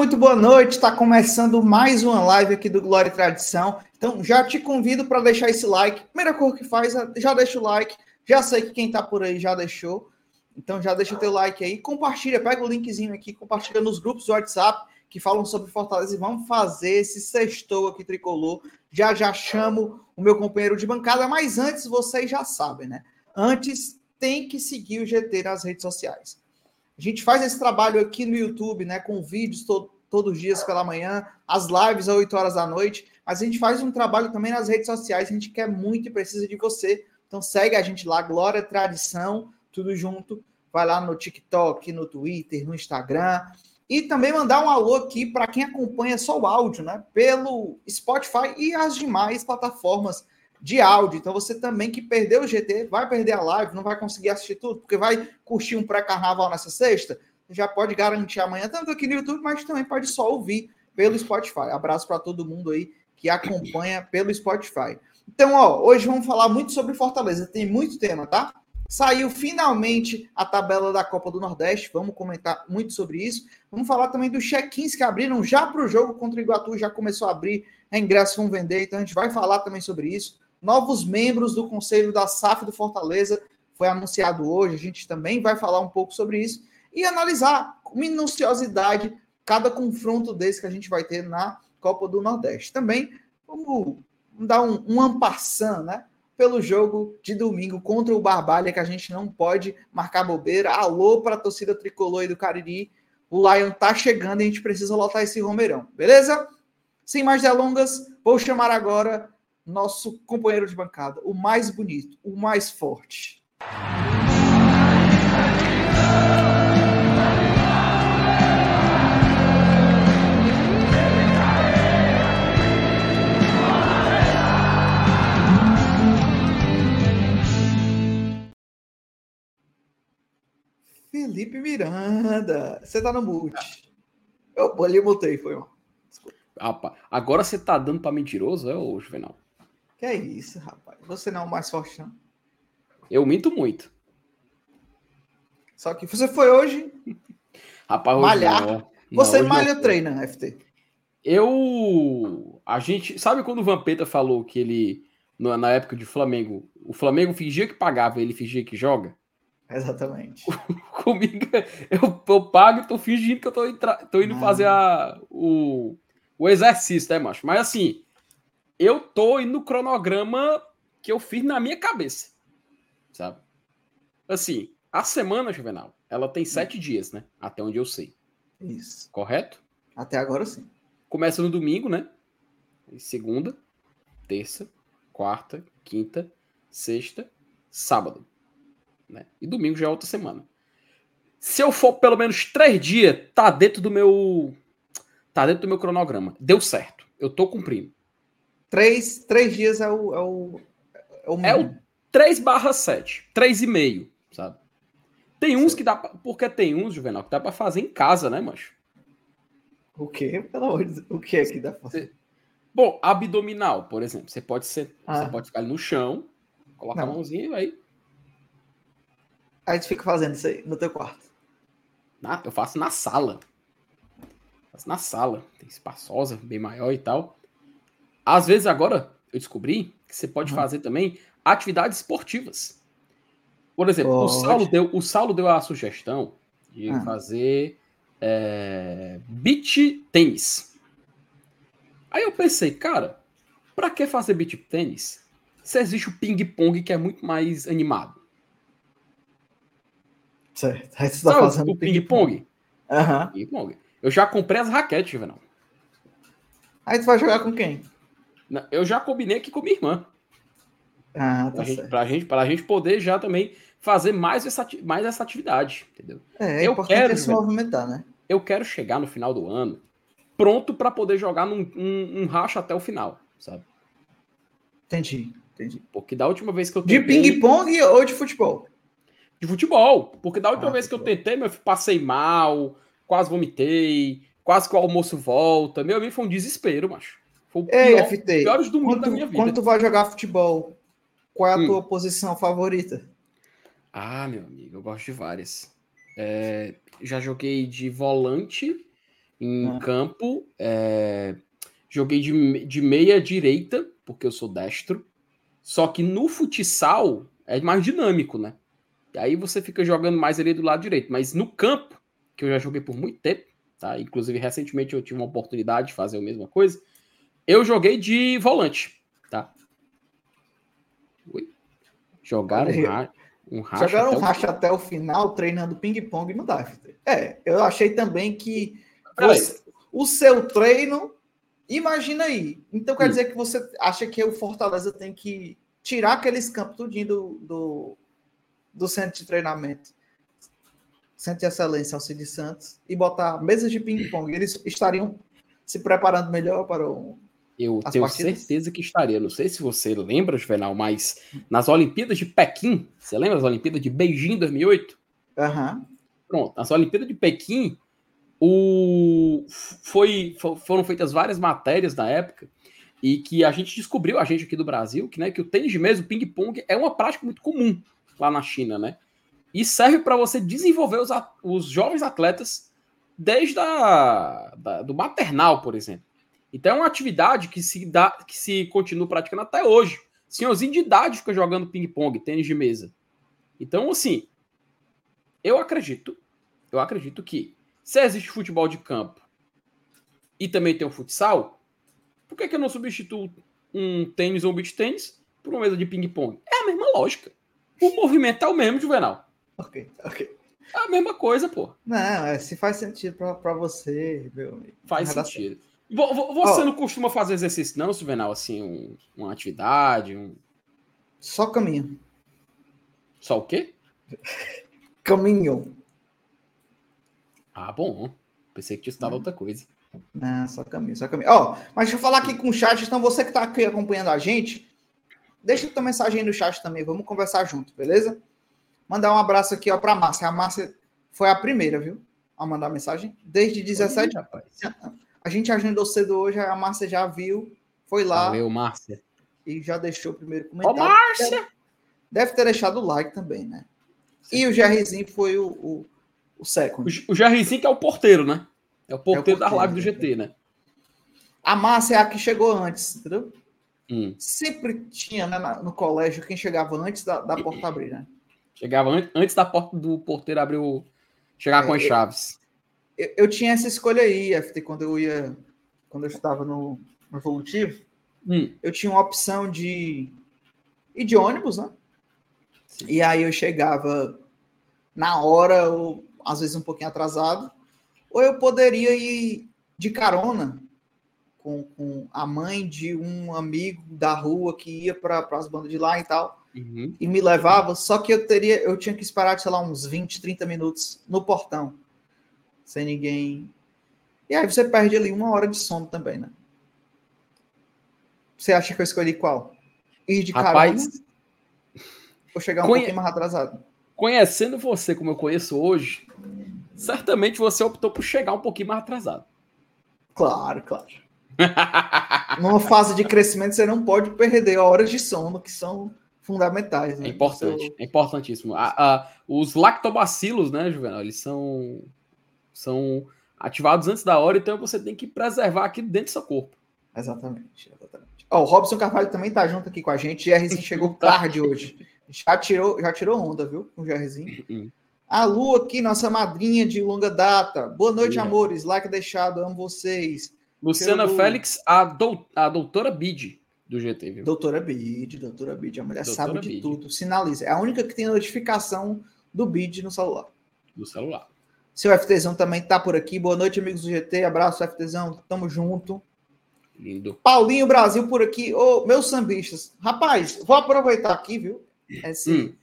muito boa noite. Está começando mais uma live aqui do Glória e Tradição. Então, já te convido para deixar esse like. Primeira coisa que faz, já deixa o like. Já sei que quem está por aí já deixou. Então, já deixa o teu like aí. Compartilha, pega o linkzinho aqui, compartilha nos grupos do WhatsApp que falam sobre Fortaleza e vamos fazer esse sextou aqui tricolor. Já já chamo o meu companheiro de bancada, mas antes vocês já sabem, né? Antes tem que seguir o GT nas redes sociais. A gente faz esse trabalho aqui no YouTube, né, com vídeos to todos os dias pela manhã, as lives às 8 horas da noite, mas a gente faz um trabalho também nas redes sociais, a gente quer muito e precisa de você. Então segue a gente lá, Glória Tradição, tudo junto. Vai lá no TikTok, no Twitter, no Instagram. E também mandar um alô aqui para quem acompanha só o áudio, né? Pelo Spotify e as demais plataformas de áudio. Então você também que perdeu o GT, vai perder a live, não vai conseguir assistir tudo, porque vai curtir um pré-carnaval nessa sexta, já pode garantir amanhã, tanto aqui no YouTube, mas também pode só ouvir pelo Spotify. Abraço para todo mundo aí que acompanha pelo Spotify. Então, ó, hoje vamos falar muito sobre Fortaleza. Tem muito tema, tá? Saiu finalmente a tabela da Copa do Nordeste. Vamos comentar muito sobre isso. Vamos falar também dos check-ins que abriram já para o jogo contra o Iguatu. Já começou a abrir, ingressos vão vender. Então a gente vai falar também sobre isso novos membros do Conselho da SAF do Fortaleza foi anunciado hoje. A gente também vai falar um pouco sobre isso e analisar com minuciosidade cada confronto desse que a gente vai ter na Copa do Nordeste. Também vamos dar um, um né? Pelo jogo de domingo contra o Barbalha, que a gente não pode marcar bobeira. Alô para a torcida tricolor e do Cariri. O Lion tá chegando e a gente precisa lotar esse Romeirão, beleza? Sem mais delongas, vou chamar agora nosso companheiro de bancada, o mais bonito, o mais forte. Felipe Miranda, você tá no mute. Eu ali mutei, foi mal. agora você tá dando para mentiroso, é o Juvenal? Que é isso, rapaz? Você não é o mais forte, não. Eu minto muito. Só que você foi hoje. Rapaz, malhar. Não. Você não, malha ou treina, FT? Eu. A gente. Sabe quando o Vampeta falou que ele. Na época de Flamengo, o Flamengo fingia que pagava, ele fingia que joga? Exatamente. Comigo, eu, eu pago e tô fingindo que eu tô, entra... tô indo fazer a, o, o exercício, né, macho? Mas assim, eu tô indo no cronograma que eu fiz na minha cabeça, sabe? Assim, a semana, Juvenal, ela tem sete dias, né? Até onde eu sei. Isso. Correto? Até agora sim. Começa no domingo, né? Segunda, terça, quarta, quinta, sexta, sábado. Né? E domingo já é outra semana. Se eu for pelo menos três dias, tá dentro do meu. Tá dentro do meu cronograma. Deu certo. Eu tô cumprindo. Três, três dias é o. É o, é o, é o 3 barra 7. 3,5, sabe? Tem uns que dá pra, Porque tem uns, Juvenal, que dá pra fazer em casa, né, macho? O quê? Pelo amor de Deus. O que é que dá pra fazer? Bom, abdominal, por exemplo. Você pode ser. Ah. Você pode ficar ali no chão, colocar Não. a mãozinha e aí. Aí tu fica fazendo isso aí no teu quarto. Ah, eu faço na sala. faço na sala. Tem espaçosa, bem maior e tal. Às vezes agora eu descobri que você pode uhum. fazer também atividades esportivas. Por exemplo, o Saulo, deu, o Saulo deu a sugestão de uhum. fazer é, beach tênis. Aí eu pensei, cara, para que fazer beach tênis? Se existe o ping-pong que é muito mais animado. Certo. Aí você tá Sabe fazendo o ping-pong? Aham. Ping eu já comprei as raquetes, Juvenal. Aí tu vai jogar com quem? Eu já combinei aqui com minha irmã. Ah, tá pra, gente, pra, gente, pra gente poder já também fazer mais essa, mais essa atividade, entendeu? É, é eu quero se movimentar, né? Eu quero chegar no final do ano pronto para poder jogar num um, um racha até o final, sabe? Entendi, entendi. Porque da última vez que eu tentei... De ping-pong ou de futebol? De futebol. Porque da última ah, vez que eu tentei, meu, passei mal, quase vomitei, quase que o almoço volta. Meu amigo, foi um desespero, macho. Foi o pior, Ei, FT, piores domingos quando, da minha vida. Quando tu vai jogar futebol, qual é a hum. tua posição favorita? Ah, meu amigo, eu gosto de várias. É, já joguei de volante, Em ah. campo, é... joguei de, de meia direita, porque eu sou destro. Só que no futsal é mais dinâmico, né? Aí você fica jogando mais ali do lado direito. Mas no campo, que eu já joguei por muito tempo, tá? Inclusive, recentemente eu tive uma oportunidade de fazer a mesma coisa. Eu joguei de volante, tá? Ui. Jogaram um, um racha. Jogaram um racha até o final, treinando ping-pong no dá. É, eu achei também que você, o seu treino. Imagina aí. Então quer hum. dizer que você acha que o Fortaleza tem que tirar aqueles campos tudinho do, do, do centro de treinamento, centro de excelência Alcide Santos, e botar mesas de ping-pong. Eles estariam se preparando melhor para o. Eu tenho partidas? certeza que estaria. Não sei se você lembra, Juvenal, mas nas Olimpíadas de Pequim, você lembra das Olimpíadas de Beijing 2008? Aham. Uhum. Pronto, nas Olimpíadas de Pequim, o... Foi, foram feitas várias matérias na época e que a gente descobriu, a gente aqui do Brasil, que, né, que o tênis de mesa, o ping-pong, é uma prática muito comum lá na China, né? E serve para você desenvolver os, os jovens atletas desde a, da, do maternal, por exemplo. Então é uma atividade que se dá, que se continua praticando até hoje. Senhorzinho de idade fica jogando ping-pong, tênis de mesa. Então, assim, eu acredito, eu acredito que se existe futebol de campo e também tem o futsal, por que, que eu não substituo um tênis ou um beach tênis por uma mesa de ping-pong? É a mesma lógica. O movimento é o mesmo, Juvenal. Ok, ok. É a mesma coisa, pô. Não, é, se faz sentido pra, você, meu amigo. Faz sentido. Você oh. não costuma fazer exercício, não, Juvenal? Assim, um, uma atividade? Um... Só caminho. Só o quê? caminho. Ah, bom. Pensei que tinha estudado outra coisa. Não, só caminho, só caminho. Ó, mas deixa eu falar aqui com o chat, então você que está aqui acompanhando a gente, deixa tua mensagem aí no chat também, vamos conversar junto, beleza? Mandar um abraço aqui, ó, pra Márcia. A Márcia foi a primeira, viu? A mandar mensagem. Desde 17. Oi, rapaz. A gente agendou cedo hoje, a Márcia já viu, foi lá. Valeu, Márcia. E já deixou o primeiro comentário. Ô, Márcia! Deve ter deixado o like também, né? Sim. E o Jerryzinho foi o, o, o second. O, o Jerryzinho que é o porteiro, né? É o porteiro, é o porteiro da live do GT, né? A Márcia é a que chegou antes, entendeu? Hum. Sempre tinha né, no colégio quem chegava antes da, da porta abrir, né? Chegava an antes da porta do porteiro abrir o. chegar é, com as chaves. Eu, eu, tinha essa escolha aí, FT, quando eu ia. Quando eu estava no, no evolutivo. Hum. Eu tinha uma opção de ir de ônibus, né? Sim. E aí eu chegava na hora, ou às vezes um pouquinho atrasado ou eu poderia ir de carona com, com a mãe de um amigo da rua que ia para as bandas de lá e tal, uhum. e me levava, só que eu teria, eu tinha que esperar, sei lá, uns 20, 30 minutos no portão, sem ninguém. E aí você perde ali uma hora de sono também, né? Você acha que eu escolhi qual? Ir de Rapaz, carona ou chegar um conhe... pouquinho mais atrasado? Conhecendo você como eu conheço hoje, certamente você optou por chegar um pouquinho mais atrasado. Claro, claro. Numa fase de crescimento, você não pode perder horas de sono, que são fundamentais. Né? É importante, Seu... é importantíssimo. A, a, os lactobacilos, né, Juvenal, eles são, são ativados antes da hora, então você tem que preservar aquilo dentro do seu corpo. Exatamente, exatamente. Ó, o Robson Carvalho também tá junto aqui com a gente. O GRzinho chegou tarde hoje. Já tirou, já tirou onda, viu? Com o GRzinho. Uhum. A Lu aqui, nossa madrinha de longa data. Boa noite, amores. Like deixado, amo vocês. Luciana Félix, a, a doutora Bid do GT, viu? Doutora Bid, doutora Bid. A mulher doutora sabe de Bid. tudo. Sinaliza. É a única que tem notificação do Bid no celular. Do celular. Seu FTzão também tá por aqui. Boa noite, amigos do GT. Abraço, FTzão. Tamo junto. Lindo. Paulinho Brasil por aqui. Ô, meus sambistas. Rapaz, vou aproveitar aqui, viu? Esse, hum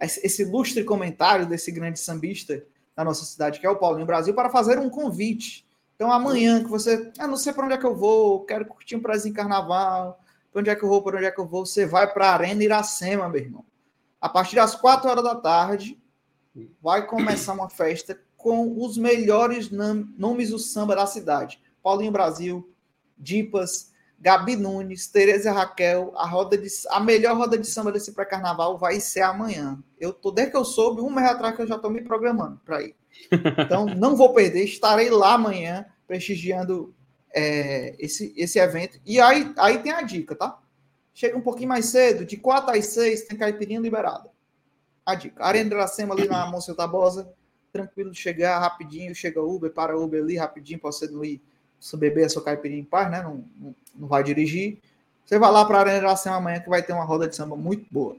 esse ilustre comentário desse grande sambista da nossa cidade, que é o Paulinho Brasil, para fazer um convite. Então, amanhã, que você. Ah, não sei para onde é que eu vou, quero curtir um prazer em carnaval. Para onde é que eu vou, para onde é que eu vou? Você vai para a Arena Iracema, meu irmão. A partir das 4 horas da tarde, vai começar uma festa com os melhores nomes do samba da cidade. Paulinho Brasil, Dipas, Gabi Nunes, Tereza Raquel, a roda de a melhor roda de samba desse pré-carnaval vai ser amanhã. Eu tô desde que eu soube, um mês atrás que eu já tô me programando para ir. Então não vou perder, estarei lá amanhã prestigiando é, esse, esse evento. E aí, aí tem a dica, tá? Chega um pouquinho mais cedo, de 4 às 6 tem caipirinha liberada. A dica. Arena de Iracema ali na Monsenhor Tabosa, tranquilo de chegar rapidinho, chega Uber, para Uber ali rapidinho, para você não ir se beber a sua caipirinha em paz, né? Não, não, não vai dirigir. Você vai lá para a Arena Iracema amanhã que vai ter uma roda de samba muito boa.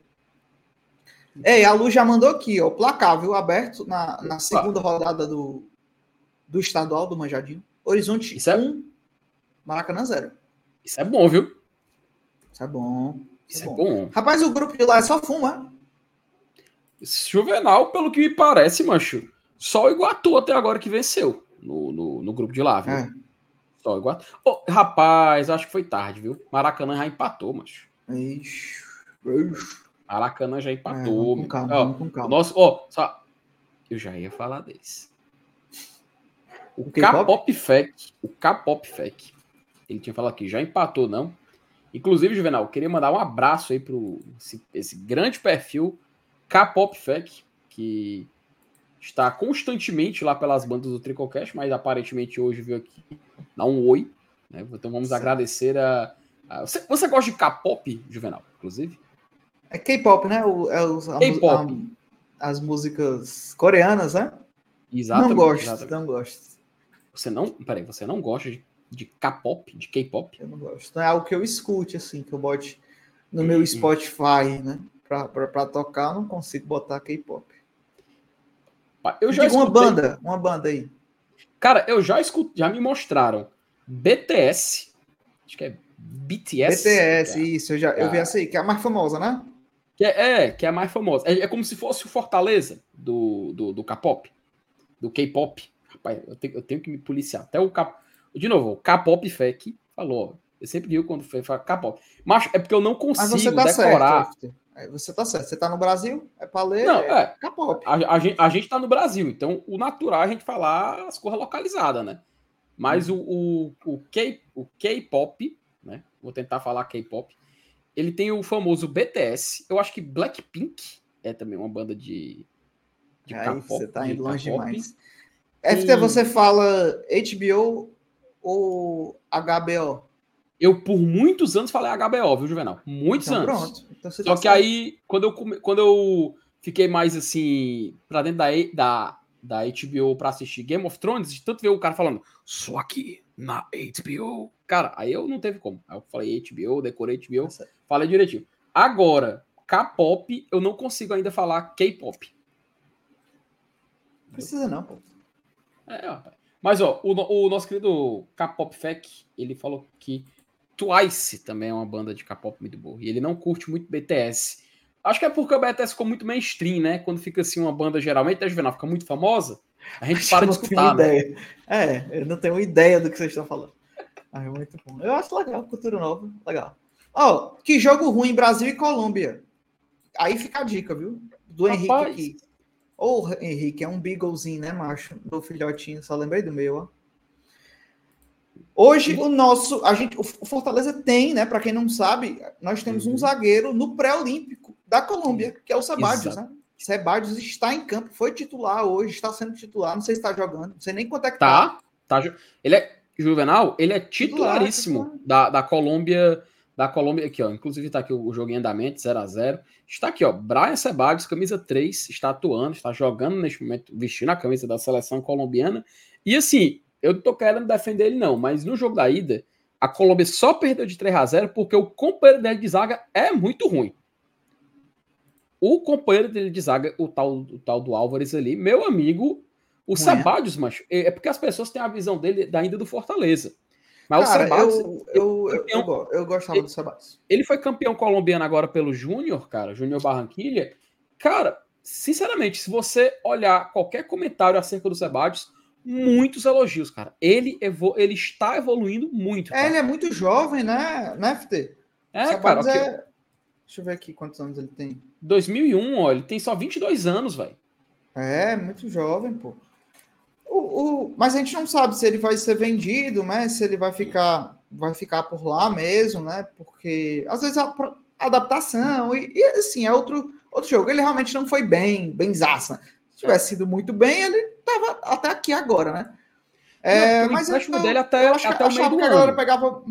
É, a Lu já mandou aqui, ó, placar, viu? Aberto na, na segunda rodada do, do estadual do Manjadinho. Horizonte Isso é... 1, Maracanã 0. Isso é bom, viu? Isso é bom. Isso, Isso é, bom. é, bom. Rapaz, o grupo de lá é só fuma. Juvenal, pelo que me parece, mancho, só o Iguatu até agora que venceu no, no, no grupo de lá, viu? É. Só o Iguatu. Oh, rapaz, acho que foi tarde, viu? Maracanã já empatou, mancho. Ixi. Ixi. Maracanã já empatou. É, com calma, ó, com calma. Nosso, ó, só... Eu já ia falar desse. O, K-Pop Fec, o K-Pop Fec, ele tinha falado aqui, já empatou, não? Inclusive, Juvenal, eu queria mandar um abraço aí pro esse, esse grande perfil K-Pop Fec, que está constantemente lá pelas bandas do Tricocast, mas aparentemente hoje veio aqui dar um oi. Né? Então vamos Sim. agradecer a. a... Você, você, gosta de K-pop, Juvenal, inclusive? É K-pop, né? O, é os, K-pop. As músicas coreanas, né? Exatamente. Não gosto, exatamente. não gosto. Você não. Peraí, você não gosta de, de K-pop, de K-pop? Eu não gosto. Não é algo que eu escute, assim, que eu bote no meu Spotify, né? Pra, pra, pra tocar, eu não consigo botar K-pop. Eu já escutei... uma banda, uma banda aí. Cara, eu já escutei, já me mostraram BTS, acho que é BTS. BTS, é. isso, eu já eu vi essa aí, que é a mais famosa, né? Que é, é, que é a mais famosa. É, é como se fosse o Fortaleza do, do, do K-pop, do K-pop. Rapaz, eu tenho, eu tenho que me policiar. Até o K... De novo, o K-pop FEC falou, eu sempre digo quando foi K-pop. Mas é porque eu não consigo tá decorar. Certo, você tá certo. Você tá no Brasil, é pra ler. Não, é. K-pop. A, a, gente, a gente tá no Brasil, então o natural é a gente falar as coisas localizadas, né? Mas hum. o, o, o, K, o K-pop, né? Vou tentar falar K-pop. Ele tem o famoso BTS. Eu acho que Blackpink é também uma banda de. de Aí você tá indo longe demais. FT, você fala HBO ou HBO? Eu, por muitos anos, falei HBO, viu, Juvenal? Muitos então, anos. Pronto. Então, Só tá que aí, quando eu, quando eu fiquei mais assim, pra dentro da, da, da HBO pra assistir Game of Thrones, de tanto ver o cara falando, só aqui na HBO. Cara, aí eu não teve como. Aí eu falei HBO, decorei HBO, tá falei direitinho. Agora, K-pop, eu não consigo ainda falar K-pop. Precisa não, pô. É, rapaz. Mas, ó, o, o nosso querido K-pop Fec, ele falou que Twice também é uma banda de K-pop muito boa. E ele não curte muito BTS. Acho que é porque o BTS ficou muito mainstream, né? Quando fica assim uma banda geralmente, tá vendo? Fica muito famosa, a gente Acho para de escutar. Né? Ideia. É, eu não tenho ideia do que vocês estão falando. Ah, é muito bom. Eu acho legal, cultura nova, legal. Ó, oh, que jogo ruim Brasil e Colômbia. Aí fica a dica, viu? Do Rapaz. Henrique aqui. Ô, oh, Henrique, é um beaglezinho, né, macho? Do filhotinho, só lembrei do meu, ó. Hoje o nosso, a gente, o Fortaleza tem, né? Para quem não sabe, nós temos uhum. um zagueiro no pré-olímpico da Colômbia, que é o Sebadios, né? Sebadios está em campo, foi titular hoje, está sendo titular, não sei se está jogando, não sei nem quanto é que tá. Tá, tá ele é Juvenal, ele é titularíssimo titular, titular. Da, da Colômbia, da Colômbia aqui, ó, inclusive está aqui o, o jogo em andamento, 0 a 0. Está aqui, ó, Brian Sebadios, camisa 3, está atuando, está jogando neste momento, vestindo a camisa da seleção colombiana. E assim, eu não tô querendo defender ele, não, mas no jogo da ida, a Colômbia só perdeu de 3 a 0 porque o companheiro dele de zaga é muito ruim. O companheiro dele de zaga, o tal, o tal do Álvares ali, meu amigo, o ruim, Sabadios, macho, é, é porque as pessoas têm a visão dele da ida do Fortaleza. Mas Cara, o Sabadios, eu, eu, eu, eu, eu gostava ele, do Sabadios. Ele foi campeão colombiano agora pelo Júnior, cara, Júnior Barranquilha. Cara, sinceramente, se você olhar qualquer comentário acerca do Sebadios, muitos elogios, cara. Ele, ele está evoluindo muito. É, ele é muito jovem, né, né FT? É, cara. Okay. É... Deixa eu ver aqui quantos anos ele tem. 2001, ó, ele tem só 22 anos, velho. É, muito jovem, pô. O, o, mas a gente não sabe se ele vai ser vendido, né? Se ele vai ficar, vai ficar por lá mesmo, né? Porque às vezes a, a adaptação e, e, assim é outro outro jogo. Ele realmente não foi bem, bem zaça. Se tivesse sido muito bem, ele tava até aqui agora, né? É, não, mas o empréstimo eu, dele até, eu acho, até o meio do que a galera pegava,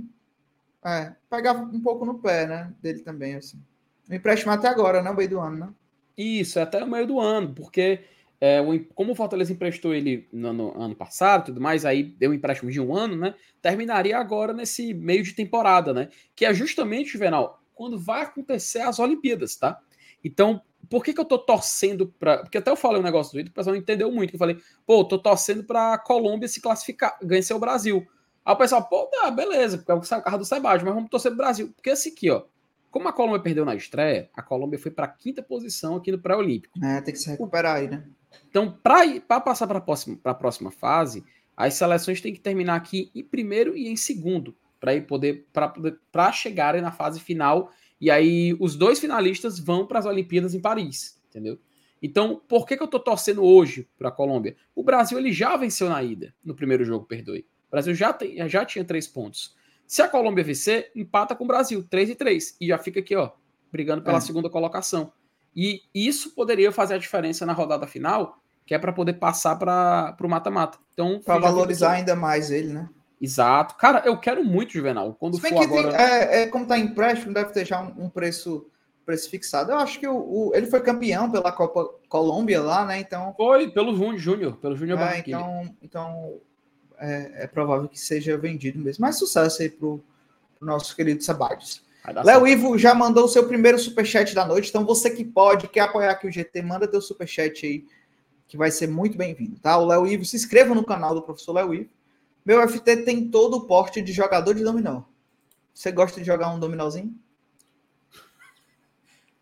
é, pegava um pouco no pé, né? Dele também, assim. O empréstimo até agora, né? O meio do ano, né? Isso, é até o meio do ano, porque é, o, como o Fortaleza emprestou ele no, no ano passado tudo mais, aí deu um empréstimo de um ano, né? Terminaria agora nesse meio de temporada, né? Que é justamente, Juvenal, quando vai acontecer as Olimpíadas, tá? Então, por que, que eu tô torcendo para. Porque até eu falei um negócio do Ito, o pessoal não entendeu muito. Que eu falei, pô, tô torcendo pra Colômbia se classificar, vencer o Brasil. Aí o pessoal, pô, tá, beleza, porque é o carro do Sebastião, mas vamos torcer pro Brasil. Porque esse aqui, ó. Como a Colômbia perdeu na estreia, a Colômbia foi para quinta posição aqui no pré-olímpico. É, tem que se recuperar aí, né? Então, para passar para a próxima, próxima fase, as seleções têm que terminar aqui em primeiro e em segundo, para poder para chegarem na fase final. E aí os dois finalistas vão para as Olimpíadas em Paris, entendeu? Então, por que, que eu estou torcendo hoje para a Colômbia? O Brasil ele já venceu na ida, no primeiro jogo, perdoe. O Brasil já, tem, já tinha três pontos. Se a Colômbia vencer, empata com o Brasil, 3 e 3. E já fica aqui, ó, brigando pela é. segunda colocação. E isso poderia fazer a diferença na rodada final, que é para poder passar para o mata-mata. Então, para valorizar ainda mais ele, né? Exato. Cara, eu quero muito, Juvenal. Quando for agora... Tem, é, é, como tá empréstimo, deve ter já um, um preço, preço fixado. Eu acho que o, o, ele foi campeão pela Copa Colômbia lá, né? Então. Foi, pelo Júnior, pelo Júnior é, Então, então é, é, provável que seja vendido mesmo. Mais sucesso aí pro, pro nosso querido Sabades. Léo Ivo já mandou o seu primeiro superchat da noite, então você que pode, quer apoiar aqui o GT, manda teu superchat aí, que vai ser muito bem-vindo, tá? O Léo Ivo, se inscreva no canal do professor Léo Ivo. Meu FT tem todo o porte de jogador de dominó. Você gosta de jogar um dominózinho?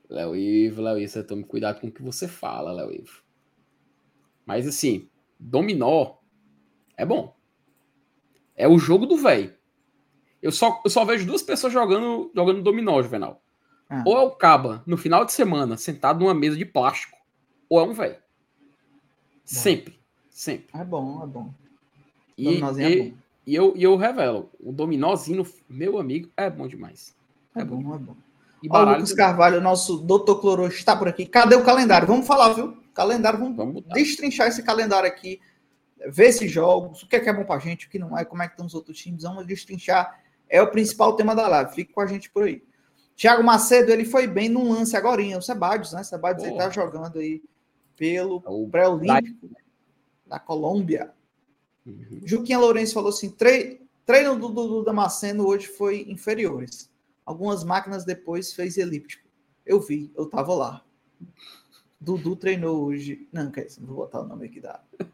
Léo Ivo, Léo Ivo, você tome cuidado com o que você fala, Léo Ivo. Mas assim, dominó é bom. É o jogo do velho. Eu só, eu só vejo duas pessoas jogando, jogando dominó, Juvenal. Ah. Ou é o Caba, no final de semana, sentado numa mesa de plástico, ou é um velho. Sempre. Sempre. É bom, é bom. E, e, é bom. e, eu, e eu revelo, o dominózinho, meu amigo, é bom demais. É, é bom, bom, é bom. E Ó, o Lucas Carvalho, nosso doutor Cloro, está por aqui. Cadê o calendário? Vamos falar, viu? Calendário, vamos, vamos destrinchar esse calendário aqui, ver esses jogos, o que é, que é bom pra gente, o que não é, como é que estão os outros times, vamos destrinchar é o principal tema da live. Fique com a gente por aí. Thiago Macedo, ele foi bem num lance agora, o Sebadios, né? Sebadios ele tá jogando aí pelo é pré-olímpico da Colômbia. Uhum. Juquinha Lourenço falou assim: tre treino do Dudu Damasceno hoje foi inferiores. Algumas máquinas depois fez elíptico. Eu vi, eu tava lá. Dudu treinou hoje. Não, quer dizer, não vou botar o nome aqui da.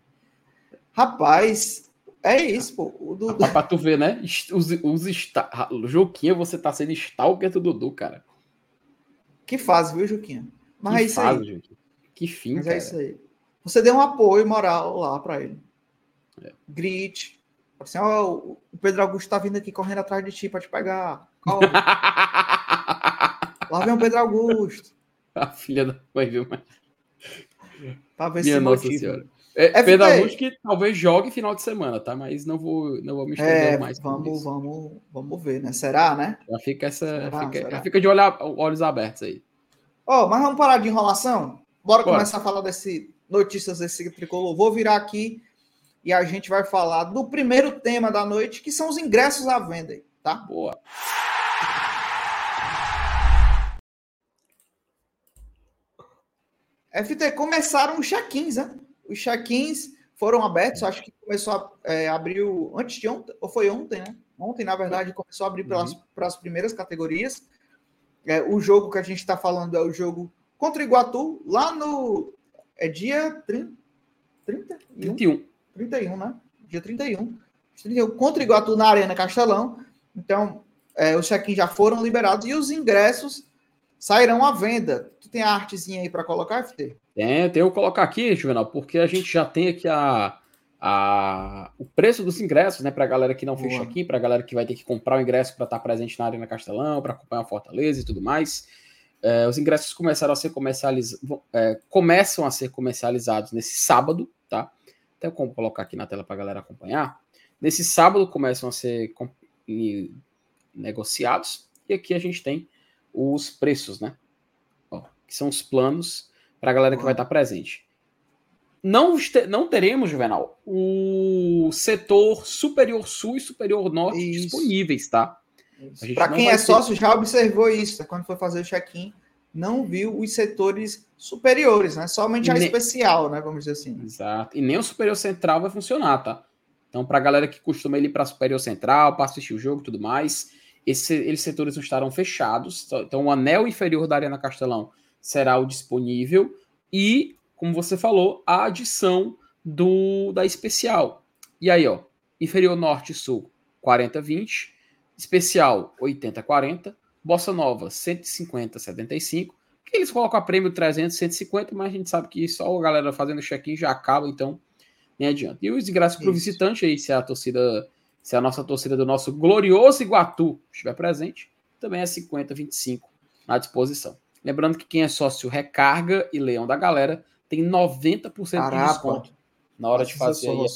Rapaz, é isso, pô. O Dudu... pra tu ver, né? Os, os esta... Juquinha, você tá sendo stalker do Dudu, cara. Que fase, viu, Juquinha? Mas que é isso fase, aí. Gente. Que fim, Mas cara. é isso aí. Você deu um apoio moral lá pra ele. Grite. Assim, ó, o Pedro Augusto tá vindo aqui correndo atrás de ti pra te pegar. Corre. lá vem o Pedro Augusto. A filha da mãe, viu? Pra ver Minha Nossa motivo. Senhora. É, é Pedro Augusto que talvez jogue final de semana, tá? Mas não vou, não vou me estender é, mais. Vamos, vamos, vamos ver, né? Será, né? Já fica essa. Será, fica, será? Fica de olhar, olhos abertos aí. Ó, oh, mas vamos parar de enrolação? Bora, Bora, começar a falar desse notícias desse tricolor. Vou virar aqui e a gente vai falar do primeiro tema da noite, que são os ingressos à venda, tá? Boa. FT, começaram os check-ins, né? os check-ins foram abertos, acho que começou a é, abrir antes de ontem, ou foi ontem, né? Ontem, na verdade, começou a abrir para uhum. as primeiras categorias. É, o jogo que a gente está falando é o jogo contra o Iguatu, lá no. É dia 30, 30? 31. 31, né? Dia 31. 31 contra Iguatu na Arena Castelão. Então, é, os check-ins já foram liberados e os ingressos sairão à venda. Tu tem a artezinha aí para colocar, FT? Tem, tem eu colocar aqui, Juvenal, porque a gente já tem aqui a, a, o preço dos ingressos, né, para a galera que não fez aqui, para a galera que vai ter que comprar o ingresso para estar presente na Arena Castelão, para acompanhar a Fortaleza e tudo mais. É, os ingressos começaram a ser comercializados, é, começam a ser comercializados nesse sábado, tá? Até como colocar aqui na tela para a galera acompanhar. Nesse sábado começam a ser negociados e aqui a gente tem os preços, né? Ó, que são os planos para a galera que vai estar presente. não, não teremos, Juvenal, o setor superior sul e superior norte isso. disponíveis, tá? Para quem é sócio, ter... já observou isso, né? quando foi fazer o check-in, não viu os setores superiores, né? Somente a nem... especial, né? Vamos dizer assim. Exato. E nem o superior central vai funcionar, tá? Então, para a galera que costuma ir para superior central, para assistir o jogo e tudo mais, esse, esses setores não estarão fechados. Então, o anel inferior da Arena Castelão será o disponível. E, como você falou, a adição do da especial. E aí, ó, inferior norte e sul, 40-20 Especial 80-40, Bossa Nova 150-75, que eles colocam a prêmio 300, 150, mas a gente sabe que só a galera fazendo check-in já acaba, então nem adianta. E os ingressos para o visitante aí, se a torcida, se a nossa torcida do nosso glorioso Iguatu estiver presente, também é 50-25 à disposição. Lembrando que quem é sócio Recarga e Leão da Galera tem 90% Caraca. de desconto na hora de fazer a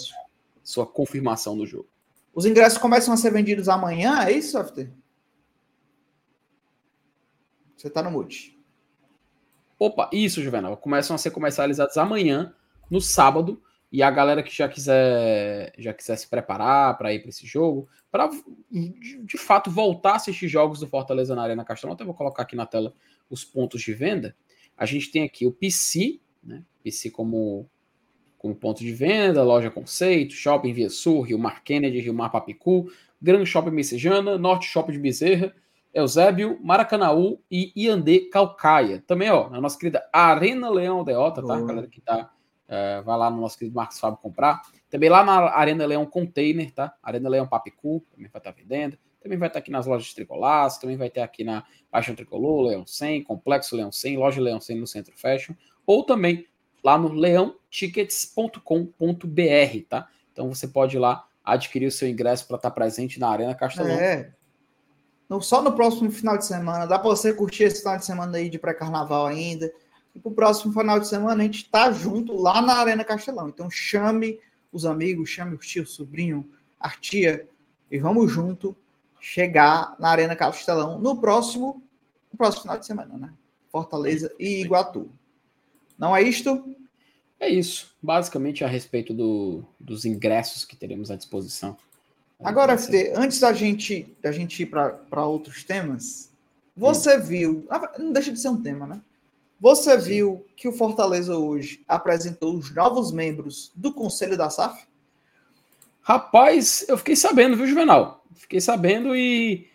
sua confirmação do jogo. Os ingressos começam a ser vendidos amanhã, é isso, After? Você está no mute. Opa, isso, Juvenal. Começam a ser comercializados amanhã, no sábado, e a galera que já quiser já quiser se preparar para ir para esse jogo, para de, de, fato voltar a assistir jogos do Fortaleza na Arena Castelão, até vou colocar aqui na tela os pontos de venda. A gente tem aqui o PC, né? PC como como ponto de venda, loja Conceito, Shopping Via Sul, Rio Mar Kennedy, Rio Mar Papicu, Gran Shopping Messejana, Norte Shopping de Bezerra, Eusébio, Maracanaú e Iandê Calcaia. Também, ó, na nossa querida Arena Leão Deota, tá? Oh. Galera que tá, é, vai lá no nosso querido Marcos Fábio comprar. Também lá na Arena Leão Container, tá? Arena Leão Papicu, também vai estar tá vendendo. Também vai estar tá aqui nas lojas Tricolás, também vai ter aqui na Paixão Tricolor, Leão 100, Complexo Leão 100, Loja Leão 100 no Centro Fashion, ou também lá no leãotickets.com.br, tá? Então você pode ir lá adquirir o seu ingresso para estar tá presente na Arena Castelão. É. Não só no próximo final de semana, dá para você curtir esse final de semana aí de pré-carnaval ainda. E pro próximo final de semana a gente tá junto lá na Arena Castelão. Então chame os amigos, chame o tio, o sobrinho, a tia e vamos junto chegar na Arena Castelão no próximo, no próximo final de semana, né? Fortaleza e Iguatu. Não é isto? É isso. Basicamente a respeito do, dos ingressos que teremos à disposição. Agora, FT, antes da gente, da gente ir para outros temas, você Sim. viu. Ah, não deixa de ser um tema, né? Você Sim. viu que o Fortaleza hoje apresentou os novos membros do Conselho da SAF? Rapaz, eu fiquei sabendo, viu, Juvenal? Fiquei sabendo e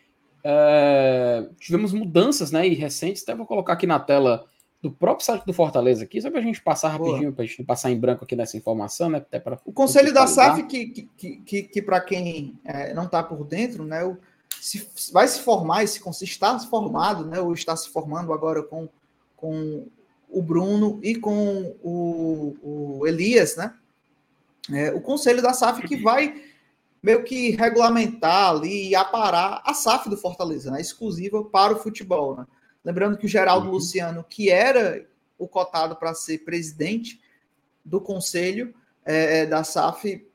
é, tivemos mudanças, né? E recentes. Até vou colocar aqui na tela do próprio site do Fortaleza aqui, só para a gente passar rapidinho, para a gente não passar em branco aqui nessa informação, né? Até pra, o Conselho da SAF, que, que, que, que para quem é, não está por dentro, né? O, se, vai se formar, se, está formado, né? Ou está se formando agora com, com o Bruno e com o, o Elias, né? É, o Conselho da SAF que vai meio que regulamentar ali e aparar a SAF do Fortaleza, né? Exclusiva para o futebol, né? Lembrando que o Geraldo uhum. Luciano, que era o cotado para ser presidente do conselho é, é da SAF,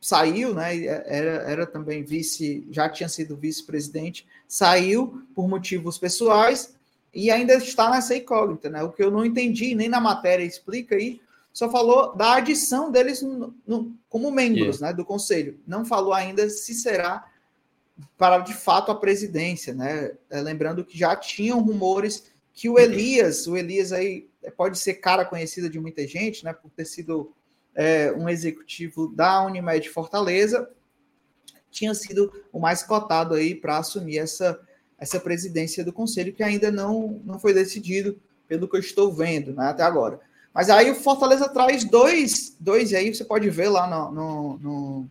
saiu, né? Era, era também vice, já tinha sido vice-presidente, saiu por motivos pessoais e ainda está nessa incógnita, né? O que eu não entendi, nem na matéria explica aí, só falou da adição deles no, no, como membros yeah. né, do conselho. Não falou ainda se será para de fato a presidência, né? É, lembrando que já tinham rumores que o Elias, o Elias aí é, pode ser cara conhecida de muita gente, né? Por ter sido é, um executivo da Unimed Fortaleza, tinha sido o mais cotado aí para assumir essa, essa presidência do conselho, que ainda não, não foi decidido, pelo que eu estou vendo, né? Até agora. Mas aí o Fortaleza traz dois, dois e aí você pode ver lá no, no, no,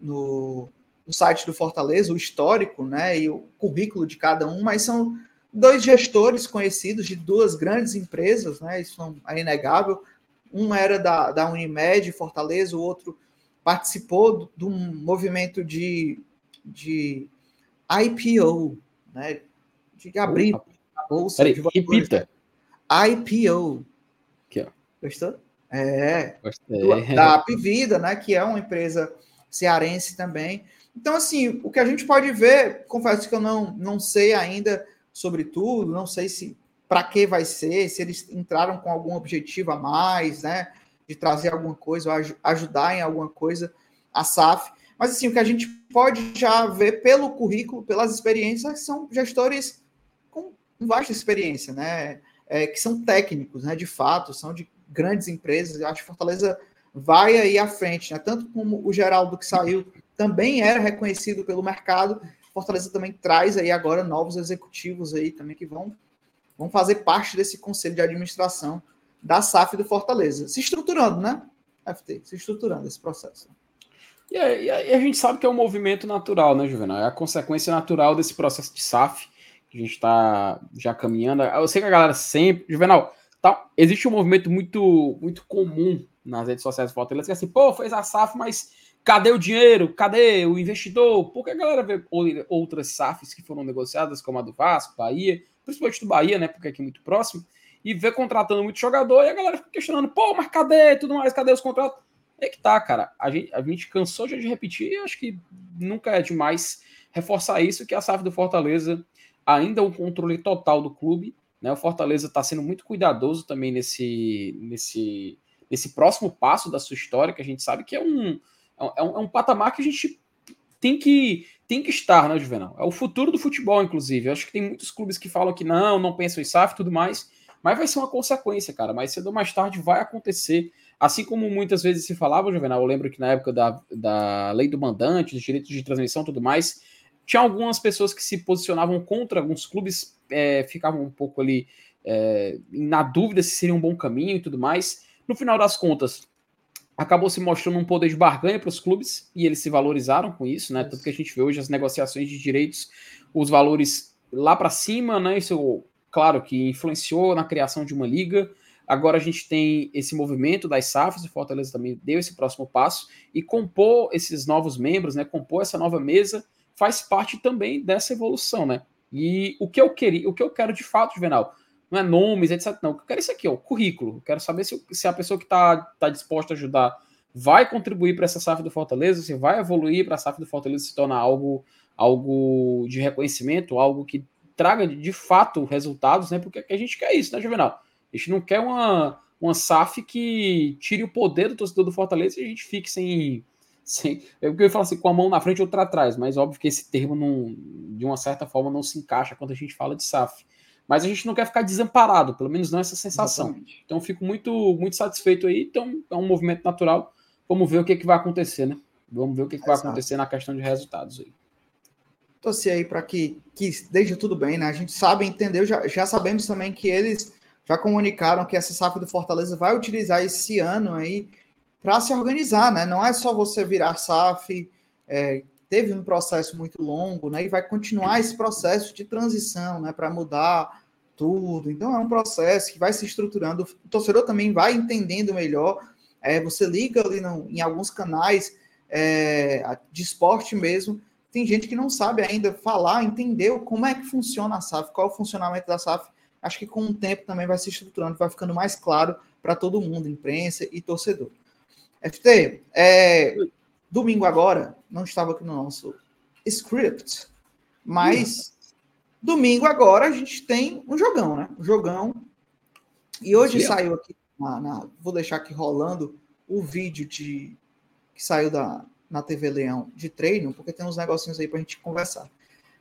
no no site do Fortaleza, o histórico, né, e o currículo de cada um, mas são dois gestores conhecidos de duas grandes empresas, né, isso é inegável. Um era da, da Unimed Fortaleza, o outro participou de um movimento de, de IPO, né, de abrir a bolsa. Peraí, repita. IPO. Aqui, ó. Gostou? É. Gostei. Da Apivida, né, que é uma empresa cearense também. Então, assim, o que a gente pode ver, confesso que eu não, não sei ainda sobre tudo, não sei se para que vai ser, se eles entraram com algum objetivo a mais, né? de trazer alguma coisa, ou ajudar em alguma coisa a SAF. Mas assim, o que a gente pode já ver pelo currículo, pelas experiências, são gestores com vasta experiência, né? É, que são técnicos, né? De fato, são de grandes empresas. Eu acho que Fortaleza vai aí à frente, né? Tanto como o Geraldo que saiu também era reconhecido pelo mercado, Fortaleza também traz aí agora novos executivos aí também que vão, vão fazer parte desse conselho de administração da SAF do Fortaleza. Se estruturando, né? FT, se estruturando esse processo. E a, e a, gente sabe que é um movimento natural, né, Juvenal? É a consequência natural desse processo de SAF que a gente está já caminhando. Eu sei que a galera sempre. Juvenal, tá, existe um movimento muito, muito comum nas redes sociais do Fortaleza que é assim, pô, fez a SAF, mas cadê o dinheiro? Cadê o investidor? Porque a galera vê outras SAFs que foram negociadas, como a do Vasco, Bahia, principalmente do Bahia, né? Porque aqui é muito próximo, e vê contratando muito jogador, e a galera fica questionando, pô, mas cadê tudo mais? Cadê os contratos? É que tá, cara. A gente, a gente cansou já de repetir, e acho que nunca é demais reforçar isso, que a SAF do Fortaleza ainda é um controle total do clube. Né? O Fortaleza está sendo muito cuidadoso também nesse, nesse, nesse próximo passo da sua história, que a gente sabe que é um, é um, é um patamar que a gente tem que, tem que estar, né, Juvenal? É o futuro do futebol, inclusive. Eu acho que tem muitos clubes que falam que não, não pensam em SAF e tudo mais, mas vai ser uma consequência, cara. Mais cedo ou mais tarde vai acontecer. Assim como muitas vezes se falava, Juvenal, eu lembro que na época da, da lei do mandante, dos direitos de transmissão e tudo mais, tinha algumas pessoas que se posicionavam contra alguns clubes, é, ficavam um pouco ali é, na dúvida se seria um bom caminho e tudo mais. No final das contas, acabou se mostrando um poder de barganha para os clubes e eles se valorizaram com isso, né? Tanto que a gente vê hoje as negociações de direitos, os valores lá para cima, né? Isso, claro, que influenciou na criação de uma liga. Agora a gente tem esse movimento das SAFs, o Fortaleza também deu esse próximo passo e compor esses novos membros, né? Compor essa nova mesa faz parte também dessa evolução, né? E o que eu queria, o que eu quero de fato, Juvenal, não é nomes, etc. Não, eu quero isso aqui, ó, currículo. Eu quero saber se, se a pessoa que está tá disposta a ajudar vai contribuir para essa SAF do Fortaleza, se vai evoluir para a SAF do Fortaleza se tornar algo, algo de reconhecimento, algo que traga de fato resultados, né? Porque a gente quer isso, né, Juvenal? A gente não quer uma, uma SAF que tire o poder do torcedor do Fortaleza e a gente fique sem. sem é eu ia falar assim, com a mão na frente e outra atrás, mas óbvio que esse termo, não, de uma certa forma, não se encaixa quando a gente fala de SAF mas a gente não quer ficar desamparado, pelo menos não essa sensação. Exatamente. Então fico muito, muito satisfeito aí. Então é um movimento natural. Vamos ver o que, que vai acontecer, né? Vamos ver o que, que vai acontecer na questão de resultados aí. Torcer aí para que, que deixe tudo bem, né? A gente sabe, entendeu? Já, já sabemos também que eles já comunicaram que essa SAF do Fortaleza vai utilizar esse ano aí para se organizar, né? Não é só você virar SAF, é, teve um processo muito longo, né? E vai continuar esse processo de transição, né? Para mudar tudo. Então é um processo que vai se estruturando. O torcedor também vai entendendo melhor. É, você liga ali no, em alguns canais é, de esporte mesmo. Tem gente que não sabe ainda falar, entender como é que funciona a SAF, qual é o funcionamento da SAF. Acho que com o tempo também vai se estruturando, vai ficando mais claro para todo mundo, imprensa e torcedor. FT, é, Domingo agora, não estava aqui no nosso script, mas domingo agora a gente tem um jogão, né? Um jogão. E hoje Sim. saiu aqui, na, na, vou deixar aqui rolando o vídeo de que saiu da, na TV Leão de treino, porque tem uns negocinhos aí para a gente conversar.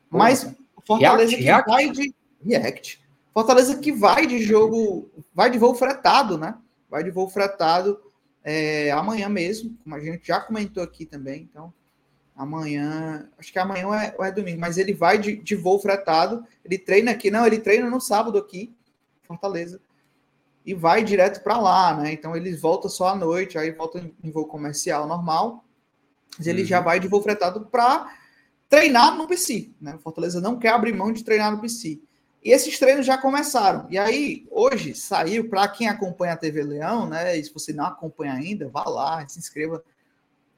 Mas Fortaleza react, que vai de react. Fortaleza que vai de jogo, vai de voo fretado, né? Vai de voo fretado é, amanhã mesmo, como a gente já comentou aqui também. Então, amanhã, acho que amanhã é, é domingo, mas ele vai de, de voo fretado. Ele treina aqui, não, ele treina no sábado aqui, Fortaleza, e vai direto para lá, né? Então ele volta só à noite, aí volta em, em voo comercial normal. Mas ele uhum. já vai de voo fretado para treinar no PC, né? Fortaleza não quer abrir mão de treinar no PC. E esses treinos já começaram. E aí, hoje saiu, para quem acompanha a TV Leão, né? E se você não acompanha ainda, vá lá, se inscreva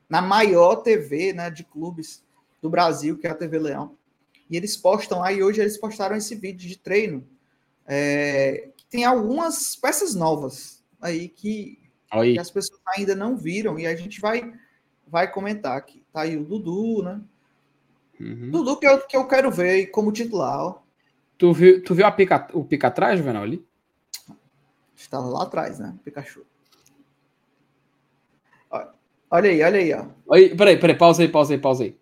na maior TV né, de clubes do Brasil, que é a TV Leão. E eles postam aí, hoje eles postaram esse vídeo de treino. É, que tem algumas peças novas aí que, aí que, as pessoas ainda não viram. E a gente vai, vai comentar aqui. Tá aí o Dudu, né? Uhum. Dudu que eu, que eu quero ver como titular, ó. Tu viu, tu viu a pica, o pica atrás, Juvenal, ali? Estava lá atrás, né? Pikachu. Olha aí, olha aí, ó. Aí, peraí, peraí, pausa aí, pausa aí, pausa aí.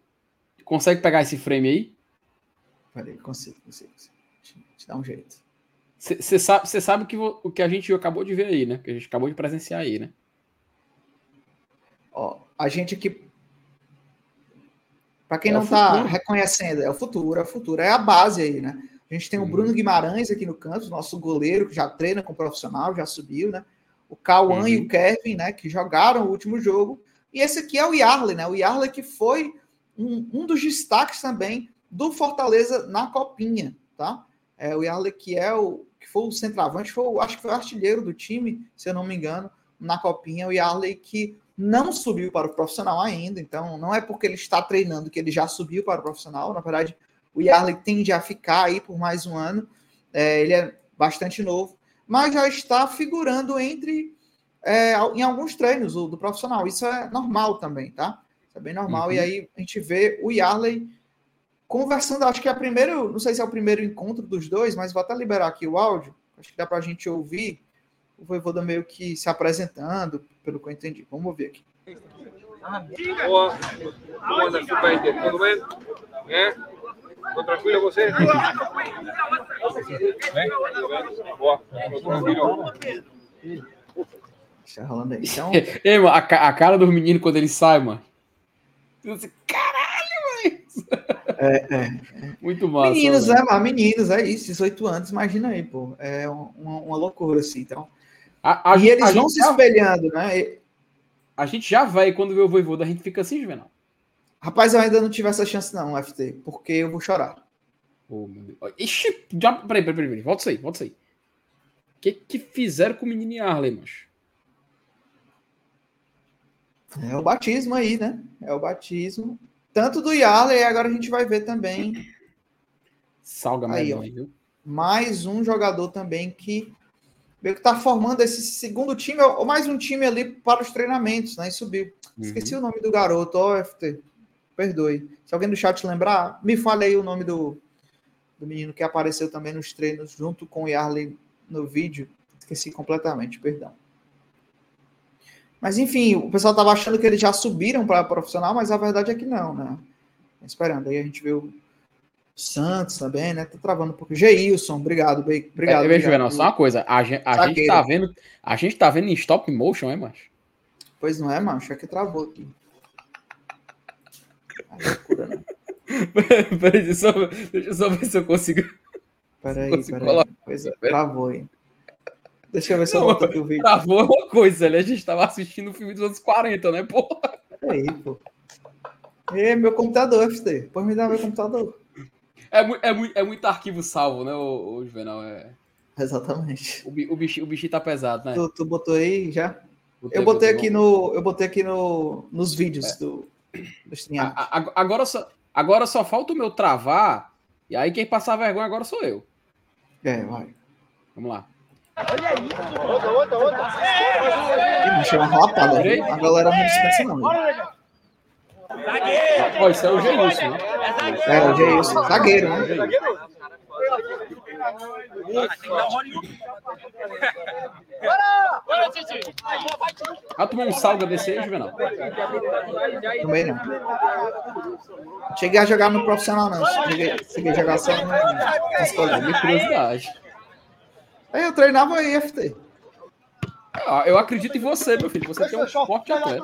Consegue pegar esse frame aí? Peraí, consigo, consigo. consigo. Eu dar um jeito. Você sabe, cê sabe que o que a gente acabou de ver aí, né? Que a gente acabou de presenciar aí, né? Ó, a gente aqui. Para quem é não está reconhecendo, é o futuro, é o futuro, é a base aí, né? A gente tem o Bruno Guimarães aqui no canto, nosso goleiro, que já treina com profissional, já subiu, né? O Cauã uhum. e o Kevin, né? Que jogaram o último jogo. E esse aqui é o Yarley, né? O Yarley que foi um, um dos destaques também do Fortaleza na Copinha, tá? É, o Yarley que é o que foi o centroavante, foi, acho que foi o artilheiro do time, se eu não me engano, na Copinha. O Yarley que não subiu para o profissional ainda, então não é porque ele está treinando que ele já subiu para o profissional. Na verdade, o Yarley tende a ficar aí por mais um ano. É, ele é bastante novo, mas já está figurando entre é, em alguns treinos do, do, profissional. Isso é normal também, tá? Isso é bem normal. Uhum. E aí a gente vê o Yarley conversando. Acho que é a primeiro, não sei se é o primeiro encontro dos dois, mas vou até liberar aqui o áudio. Acho que dá para a gente ouvir o Voivoda meio que se apresentando, pelo que eu entendi. Vamos ver aqui. Boa, como anda Tudo bem? É? Tô tranquilo você? Boa, tranquilo. Está rolando aí. Então... Ei, mano, a, a, cara dos meninos quando ele sai, mano. Caralho, velho! É, é, Muito massa. Meninos, é, mas meninos, é isso, 18 anos, imagina aí, pô. É uma, uma loucura, assim. Então. A, a e eles vão se espelhando, né? A gente já vai, quando vê o Voivoda, a gente fica assim, Juvenal. Rapaz, eu ainda não tive essa chance, não, FT, porque eu vou chorar. Oh, meu Deus. Ixi, já. Peraí, peraí, peraí. Volta isso aí, volta isso aí. O que, que fizeram com o menino Arley, macho? É o batismo aí, né? É o batismo. Tanto do Yarley, agora a gente vai ver também. Salga aí, ó, viu? Mais um jogador também que meio que tá formando esse segundo time, ou mais um time ali para os treinamentos, né? E subiu. Uhum. Esqueci o nome do garoto, ó, FT. Perdoe. Se alguém do chat lembrar, me fale aí o nome do, do menino que apareceu também nos treinos junto com o Yarley no vídeo. Esqueci completamente, perdão. Mas enfim, o pessoal estava achando que eles já subiram para profissional, mas a verdade é que não, né? Esperando. Aí a gente vê o Santos também, né? Tá travando um pouco. Geilson, obrigado, obrigado. É, veja, Venal, só uma coisa. A gente, a gente tá vendo. A gente tá vendo em stop motion, é, macho? Pois não é, macho. É que travou aqui. É loucura, né? Peraí, deixa, deixa eu só ver se eu consigo. Peraí, peraí. Pois é, travou aí. Deixa eu ver se eu volto aqui o vídeo. Travou uma coisa ali, a gente tava assistindo o filme dos anos 40, né, porra? É aí, pô. É meu computador, FT. Pode me dar meu computador. É, é, é muito arquivo salvo, né, o, o Juvenal? É... Exatamente. O, o, bichinho, o bichinho tá pesado, né? Tu, tu botou aí já? Botei, eu botei aqui no. Eu botei aqui no, nos vídeos é. do, do stream. Agora só, agora só falta o meu travar. E aí quem passar vergonha agora sou eu. É, vai. Vamos lá. Olha aí. Outra, outra, outra. Ih, chama uma lapada. A galera não dispensa, não. Pô, isso é o Geilson, né? É, o Geilson. Zagueiro, né? Zagueiro. Ah, tomou um salga desse aí, Juvenal? Também não. Cheguei a jogar no profissional, não. Cheguei, cheguei a jogar só no, na escola. De curiosidade. Aí eu treinava IFT. Ah, eu acredito em você, meu filho. Você tem um forte atleta.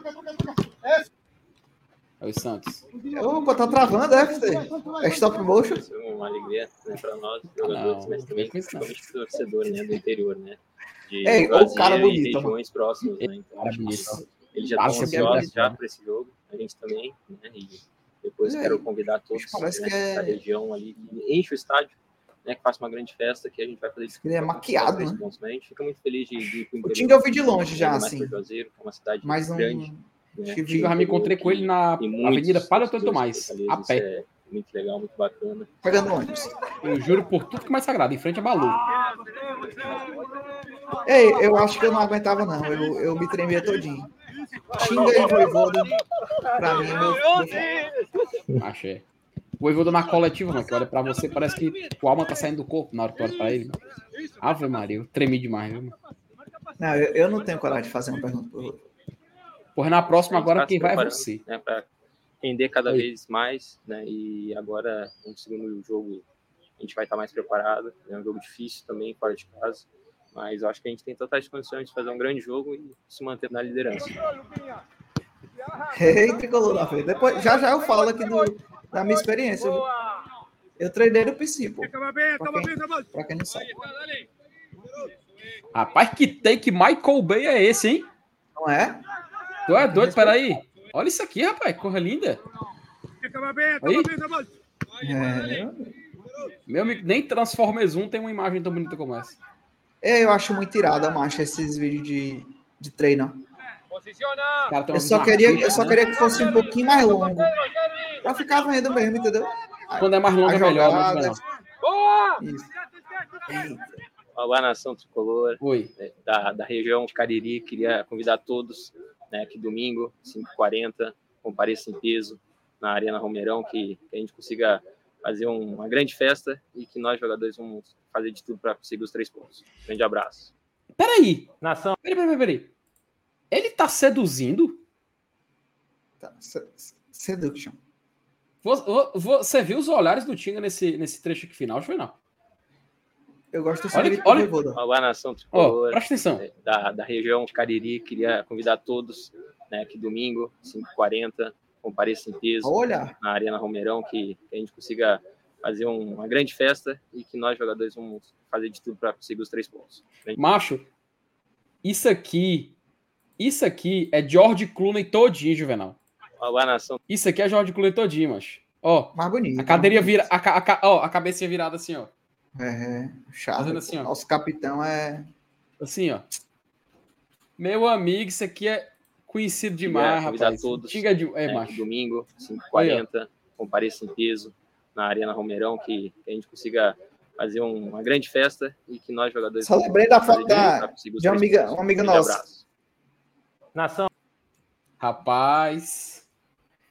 É o Santos. Opa, tá travando, é? É stop motion? É uma alegria né, para nós, jogadores, não, mas também principalmente para o torcedor né, do interior, né? De Ei, o cara bonito. regiões próximas, né? Então, acho que eles já estão ansiosos já para esse jogo, a gente também, né? E depois é, quero convidar todos né, é... da região ali, enche o estádio né, que faça uma grande festa, que a gente vai fazer isso. Ele é maquiado, né? A gente fica muito feliz de, de ir O Tinga eu vi de longe já, assim. É uma cidade mais grande. Um... Né? Eu já me encontrei com ele na Avenida Padre Tanto Mais, a pé. É muito legal, muito bacana. Pegando ônibus. Eu juro por tudo que é mais sagrado, em frente a Balu. Ei, eu acho que eu não aguentava, não. Eu, eu me tremia todinho. Tinga e Voivoda, pra mim, meu... meu... Achei. O Voivoda na coletiva, mano, que olha pra você, parece que o alma tá saindo do corpo na hora que olha pra ele. Mano. Ave Maria, eu tremi demais, viu, mano? Não, eu, eu, não tenho coragem de fazer uma pergunta pro Pois na próxima agora quem vai é você. Né, para render cada Oi. vez mais, né? E agora no segundo jogo a gente vai estar mais preparado. É um jogo difícil também, fora de casa. Mas eu acho que a gente tem totais condições de fazer um grande jogo e se manter na liderança. Ei, tricolor da frente. Depois, já já eu falo aqui do, da minha experiência. Eu treinei no PC, pô. Pra quem, pra quem não sabe. Rapaz, que take Michael Bay é esse, hein? Não é? Tu é doido? Peraí. Olha isso aqui, rapaz. Corra linda. Aí. É. Meu amigo, nem Transformers 1 tem uma imagem tão bonita como essa. É, eu acho muito irada, macho, esses vídeos de, de treino. Eu só, queria, eu só queria que fosse um pouquinho mais longo. Pra ficar vendo mesmo, entendeu? Quando é mais longo é melhor. Né, Boa! Olá, nação tricolor Oi. Né, da, da região de Cariri. Queria convidar todos né, que domingo, 5h40, compareça em peso na Arena Romeirão, que, que a gente consiga fazer um, uma grande festa e que nós, jogadores, vamos fazer de tudo para conseguir os três pontos. Grande abraço. Peraí. Nação. Peraí, peraí, peraí. Ele tá seduzindo? Tá. Seduction. Você viu os olhares do Tinga nesse, nesse trecho aqui final, não? Eu gosto olha, olha, olha, nação tricolor, oh, presta atenção. É, da, da região de Cariri, queria convidar todos, né, que domingo, 5h40, compareça em peso olha. na Arena Romeirão, que, que a gente consiga fazer um, uma grande festa e que nós, jogadores, vamos fazer de tudo para conseguir os três pontos. Macho, isso aqui, isso aqui é George Clooney todinho, Juvenal. Olá, nação. Isso aqui é George Clooney todinho, macho. Ó, mais bonito. A cadeirinha vira, a, a, ó, a cabeça virada assim, ó. É, chato. Assim, ó. Nosso capitão é. Assim, ó. Meu amigo, isso aqui é conhecido demais, rapaz. todos. Diga de... é, né, macho. Domingo, 5h40, compareça em peso na Arena Romeirão, que, que a gente consiga fazer um, uma grande festa e que nós, jogadores. Só lembrei da foto da, de uma amiga, uma amiga nossa. Abraço. Nação. Rapaz.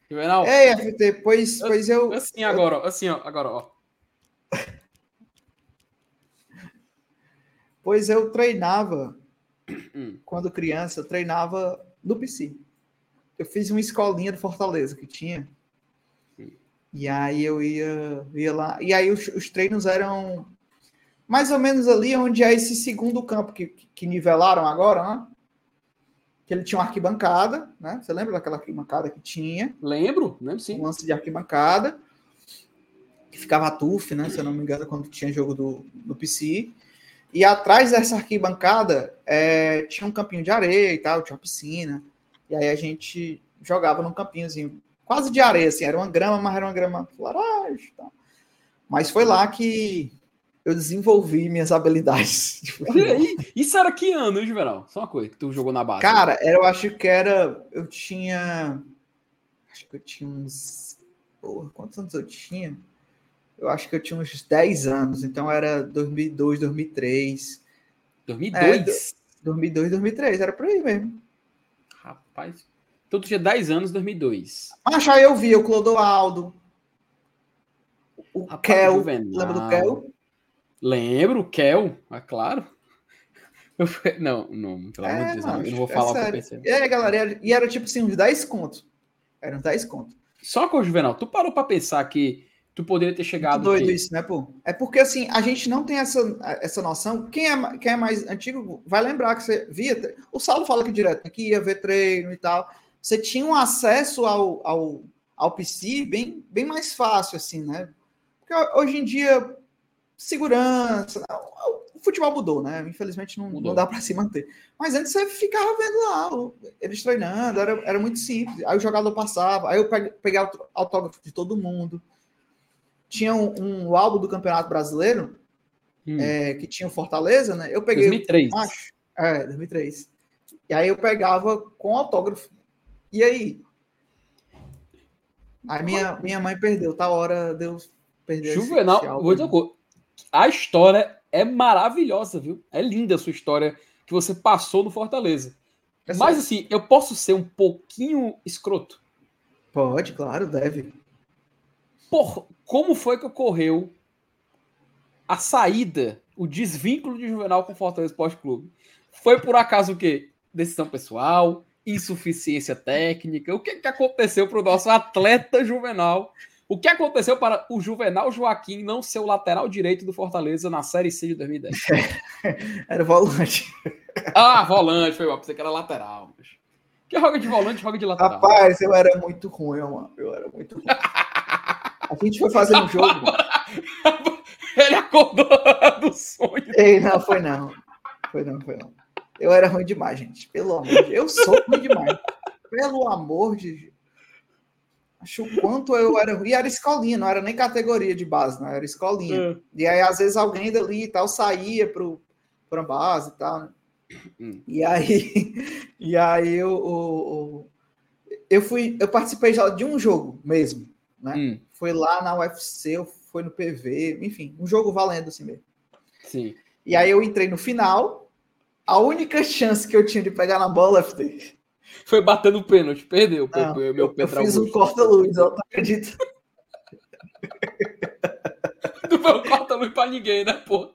Juvenal. Ei, FT, pois, pois eu. Assim agora, assim, ó, agora, ó. Pois eu treinava, hum. quando criança, eu treinava no PC. Eu fiz uma escolinha de Fortaleza que tinha. E aí eu ia, ia lá. E aí os, os, treinos eram mais ou menos ali onde é esse segundo campo que, que nivelaram agora, né? Que ele tinha uma arquibancada, né? Você lembra daquela arquibancada que tinha? Lembro, lembro sim. Um lance de arquibancada. Que ficava a TUF, né? Se eu não me engano, quando tinha jogo do, do PC. E atrás dessa arquibancada é, tinha um campinho de areia e tal, tinha uma piscina. E aí a gente jogava num campinhozinho, quase de areia, assim, era uma grama, mas era uma grama laranja. Tá? Mas foi lá que eu desenvolvi minhas habilidades. Isso era que ano, hein, Juvenal? Só uma coisa que tu jogou na base. Cara, eu acho que era. Eu tinha. Acho que eu tinha uns. Porra, quantos anos eu tinha? Eu acho que eu tinha uns 10 anos, então era 2002, 2003. 2002? É, 2002, 2003, era por aí mesmo. Rapaz. Então tu tinha 10 anos, 2002. Mas aí eu vi o Clodoaldo, o Rapaz, Kel, lembra do Kel? Lembro, o Kel, é claro. Não, não, pelo amor de Deus, eu não vou é falar sério. o que eu pensei. E aí, galera, e era tipo assim, uns 10 contos. Eram 10 contos. Só com o Juvenal, tu parou pra pensar que tu poderia ter chegado. Muito doido isso, né, pô? É porque assim, a gente não tem essa, essa noção. Quem é, quem é mais antigo vai lembrar que você via. O Saulo fala aqui direto, né, que ia ver treino e tal. Você tinha um acesso ao, ao, ao PC bem, bem mais fácil, assim, né? Porque hoje em dia, segurança. O futebol mudou, né? Infelizmente não, não dá para se manter. Mas antes você ficava vendo lá, eles treinando, era, era muito simples. Aí o jogador passava, aí eu peguei autógrafo de todo mundo tinha um, um, álbum do Campeonato Brasileiro, hum. é, que tinha o Fortaleza, né? Eu peguei. 2003. Macho, é, 2003. E aí eu pegava com autógrafo. E aí? Aí minha, minha mãe perdeu, tá hora de eu perder Juvenal, vou a história é maravilhosa, viu? É linda a sua história que você passou no Fortaleza. É Mas assim, eu posso ser um pouquinho escroto? Pode, claro, deve. Por, como foi que ocorreu a saída, o desvínculo de Juvenal com o Fortaleza Esporte Clube? Foi por acaso o quê? Decisão pessoal? insuficiência técnica? O que, que aconteceu para o nosso atleta juvenal? O que aconteceu para o Juvenal Joaquim não ser o lateral direito do Fortaleza na Série C de 2010? Era volante. Ah, volante, foi mal. Pensei que era lateral. Que joga de volante, joga de lateral. Rapaz, eu era muito ruim, mano. Eu era muito ruim. A gente foi fazer um jogo. Ele acordou do sonho. Ei, não, foi não. Foi não, foi não. Eu era ruim demais, gente. Pelo amor de Deus. Eu sou ruim demais. Pelo amor de Acho o quanto eu era ruim. E era escolinha, não era nem categoria de base, não era escolinha. É. E aí, às vezes, alguém dali e tal saía para a base e tal. Hum. E aí, e aí eu, eu, eu fui, eu participei já de um jogo mesmo, né? Hum. Foi lá na UFC, foi no PV, enfim, um jogo valendo assim mesmo. Sim. E aí eu entrei no final. A única chance que eu tinha de pegar na bola, FT, foi batendo pênalti, perdeu. Não, meu, meu eu, eu fiz um corta-luz, eu não acredito. não foi um corta-luz pra ninguém, né, pô?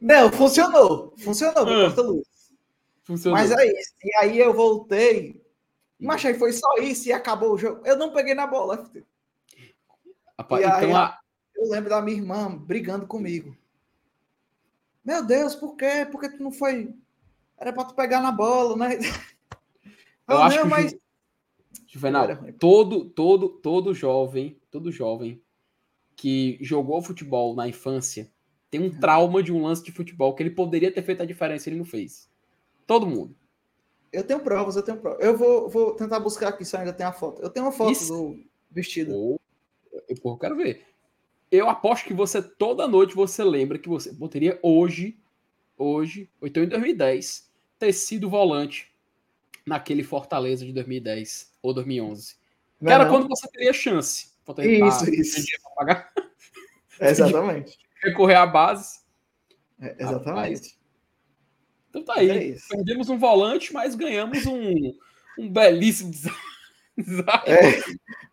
Não, funcionou. Funcionou, ah, corta-luz. Funcionou. Mas é isso. E aí eu voltei. Mas aí foi só isso e acabou o jogo. Eu não peguei na bola. Rapaz, e então aí, a... eu lembro da minha irmã brigando comigo. Meu Deus, por quê? Por que tu não foi? Era para tu pegar na bola, né? Eu acho que mas... Juvenal, todo, todo, todo jovem, todo jovem que jogou futebol na infância tem um trauma de um lance de futebol que ele poderia ter feito a diferença e ele não fez. Todo mundo. Eu tenho provas, eu tenho provas. Eu vou, vou tentar buscar aqui se eu ainda tem a foto. Eu tenho uma foto Isso. do vestido. Oh, eu, eu quero ver. Eu aposto que você, toda noite, você lembra que você poderia hoje, hoje, ou então em 2010, ter sido volante naquele Fortaleza de 2010 ou 2011. Não que era não. quando você teria chance. Isso, isso. Pagar. exatamente. Recorrer à base. É, exatamente. Então tá aí. É Perdemos um volante, mas ganhamos um, um belíssimo é,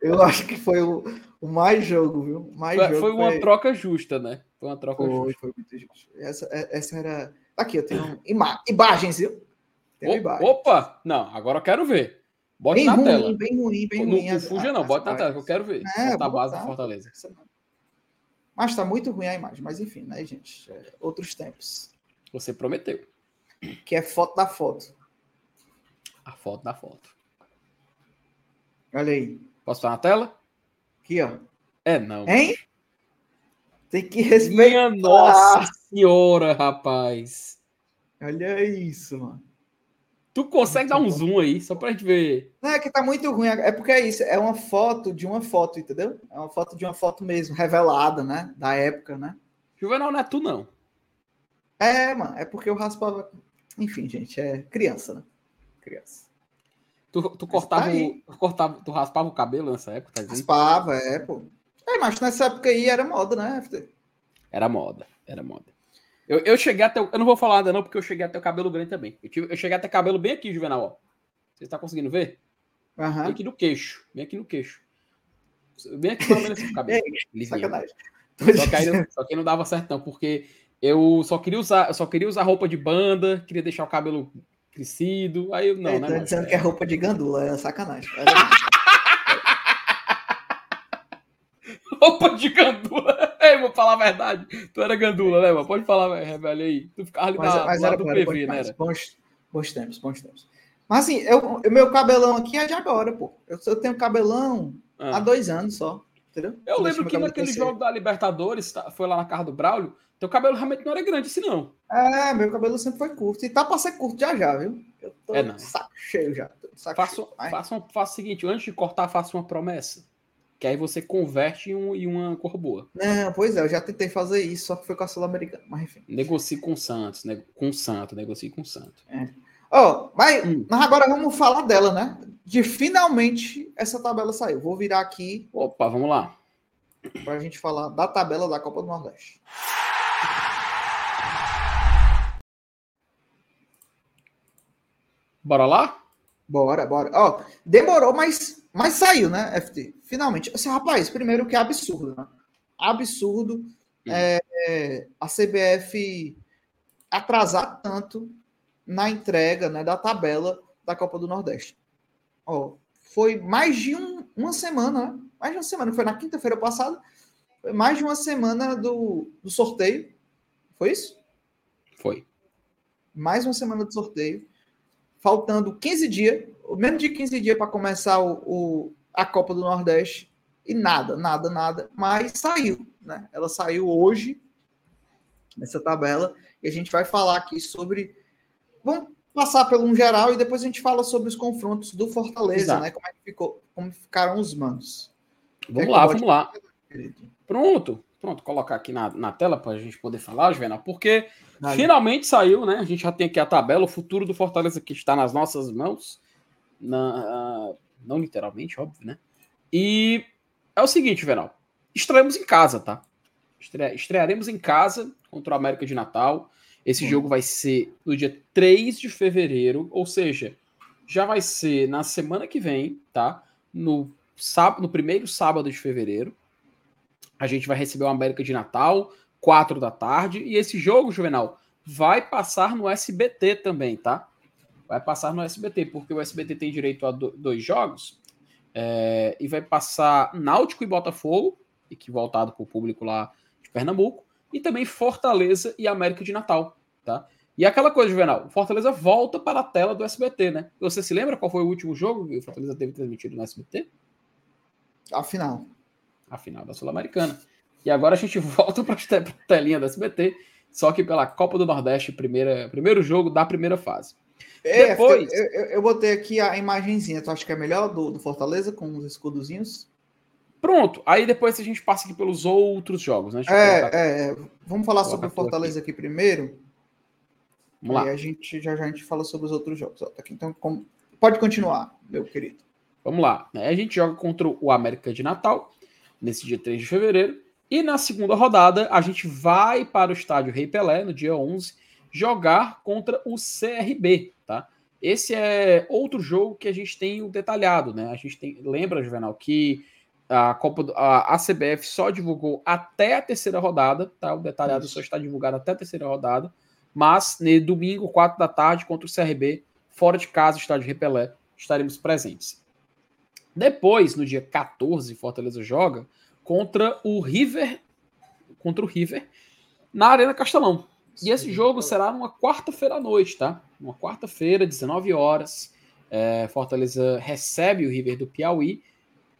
eu acho que foi o, o mais jogo, viu? Mais foi, jogo foi uma foi... troca justa, né? Foi uma troca foi, justa. Foi muito justo. Essa, é, essa era. Aqui, eu tenho ima... imagens, viu? Opa! Não, agora eu quero ver. Bote bem na ruim, tela. Bem ruim, bem ruim. Não, fuja, não. Bota na tela, que eu quero ver. É, tá a base do Fortaleza. Mas tá muito ruim a imagem. Mas enfim, né, gente? É, outros tempos. Você prometeu. Que é foto da foto. A foto da foto. Olha aí. Posso estar na tela? Aqui, ó. É, não. Hein? Tem que respeitar. Minha nossa senhora, rapaz. Olha isso, mano. Tu consegue dar um zoom aí, só pra gente ver. Não, é que tá muito ruim. É porque é isso. É uma foto de uma foto, entendeu? É uma foto de uma foto mesmo, revelada, né? Da época, né? Juvenal não é tu, não. É, mano. É porque eu raspava. Enfim, gente, é criança, né? Criança. Tu, tu cortava, tá o, cortava, tu raspava o cabelo nessa época, tá? Raspava, é, pô. É, mas nessa época aí era moda, né? Era moda, era moda. Eu, eu cheguei até. Eu não vou falar nada, não, porque eu cheguei até o cabelo grande também. Eu, tive, eu cheguei até cabelo bem aqui, Juvenal, ó. Você está conseguindo ver? Uhum. Bem aqui no queixo. Bem aqui no queixo. Bem aqui pelo menos o cabelo. Sacanagem. Só que, aí, não, só que não dava certo, não, porque eu só queria usar, eu só queria usar roupa de banda, queria deixar o cabelo crescido. Aí eu não, né? Tô dizendo que é roupa de gandula, é sacanagem. roupa de gandula. Ei, vou falar a verdade. Tu era gandula, né, mano? Pode falar, velho, aí. Tu ficava ali mas, na, mas era, do era, PV, né? Era? Bons, bons tempos, bons tempos. Mas assim, eu, meu cabelão aqui é de agora, pô. Eu, eu tenho cabelão ah. há dois anos só. Entendeu? Eu lembro que naquele crescer. jogo da Libertadores, tá, foi lá na casa do Braulio, teu cabelo realmente não era grande assim, não. É, meu cabelo sempre foi curto. E tá pra ser curto já já, viu? Eu tô é, não. saco cheio já. Saco faço, cheio. Faço, faço o seguinte, antes de cortar, faço uma promessa. Que aí você converte em, um, em uma cor boa. Não, pois é, eu já tentei fazer isso, só que foi com a Sul-Americana, mas enfim. Negocie com o Santos, né? com o Santo, negocie com o Santo. É. Oh, mas, hum. mas agora vamos falar dela, né? De finalmente essa tabela saiu. Vou virar aqui. Opa, vamos lá. Para a gente falar da tabela da Copa do Nordeste. Bora lá? Bora, bora. Ó, demorou, mas, mas saiu, né, FT? Finalmente. Assim, rapaz, primeiro que é absurdo, né? Absurdo é, é, a CBF atrasar tanto na entrega né, da tabela da Copa do Nordeste. Ó, foi mais de um, uma semana, né? mais de uma semana, foi na quinta-feira passada, foi mais de uma semana do, do sorteio. Foi isso? Foi. Mais uma semana do sorteio. Faltando 15 dias, menos de 15 dias para começar o, o, a Copa do Nordeste. E nada, nada, nada. Mas saiu, né? Ela saiu hoje, nessa tabela. E a gente vai falar aqui sobre. Vamos passar pelo um geral e depois a gente fala sobre os confrontos do Fortaleza, Exato. né? Como é que ficou, como ficaram os manos. Vamos lá, vamos lá. Pronto, pronto, colocar aqui na, na tela para a gente poder falar, Juvenal, porque finalmente saiu, né? A gente já tem aqui a tabela, o futuro do Fortaleza que está nas nossas mãos, na, não literalmente, óbvio, né? E é o seguinte, Juvenal, estreamos em casa, tá? Estre estrearemos em casa contra o América de Natal. Esse hum. jogo vai ser no dia 3 de fevereiro, ou seja, já vai ser na semana que vem, tá? No sábado, no primeiro sábado de fevereiro. A gente vai receber o América de Natal, 4 da tarde. E esse jogo, Juvenal, vai passar no SBT também, tá? Vai passar no SBT, porque o SBT tem direito a dois jogos. É, e vai passar Náutico e Botafogo, e que voltado para o público lá de Pernambuco, e também Fortaleza e América de Natal, tá? E aquela coisa, Juvenal, Fortaleza volta para a tela do SBT, né? Você se lembra qual foi o último jogo que o Fortaleza teve transmitido no SBT? A final. A final da Sul-Americana. E agora a gente volta para a telinha da SBT, só que pela Copa do Nordeste, primeira, primeiro jogo da primeira fase. É, Depois... eu, eu, eu, botei aqui a imagenzinha, tu acha que é melhor do, do Fortaleza com os escudozinhos? Pronto, aí depois a gente passa aqui pelos outros jogos, né? É, colocar... é, vamos falar sobre o Fortaleza aqui. aqui. primeiro. Vamos lá. E a gente já, já a gente fala sobre os outros jogos. Ó, tá aqui, então, como... pode continuar, meu querido. Vamos lá. Né? A gente joga contra o América de Natal, nesse dia 3 de fevereiro. E na segunda rodada, a gente vai para o estádio Rei Pelé, no dia 11, jogar contra o CRB, tá? Esse é outro jogo que a gente tem o detalhado, né? A gente tem, lembra, Juvenal, que a Copa a, a CBF só divulgou até a terceira rodada, tá? O detalhado Isso. só está divulgado até a terceira rodada, mas no domingo, 4 da tarde, contra o CRB, fora de casa, estádio Rei Pelé, estaremos presentes. Depois, no dia 14, Fortaleza joga contra o River, contra o River, na Arena Castelão. E esse jogo será numa quarta-feira à noite, tá? Uma quarta-feira, 19 horas. É, Fortaleza recebe o River do Piauí.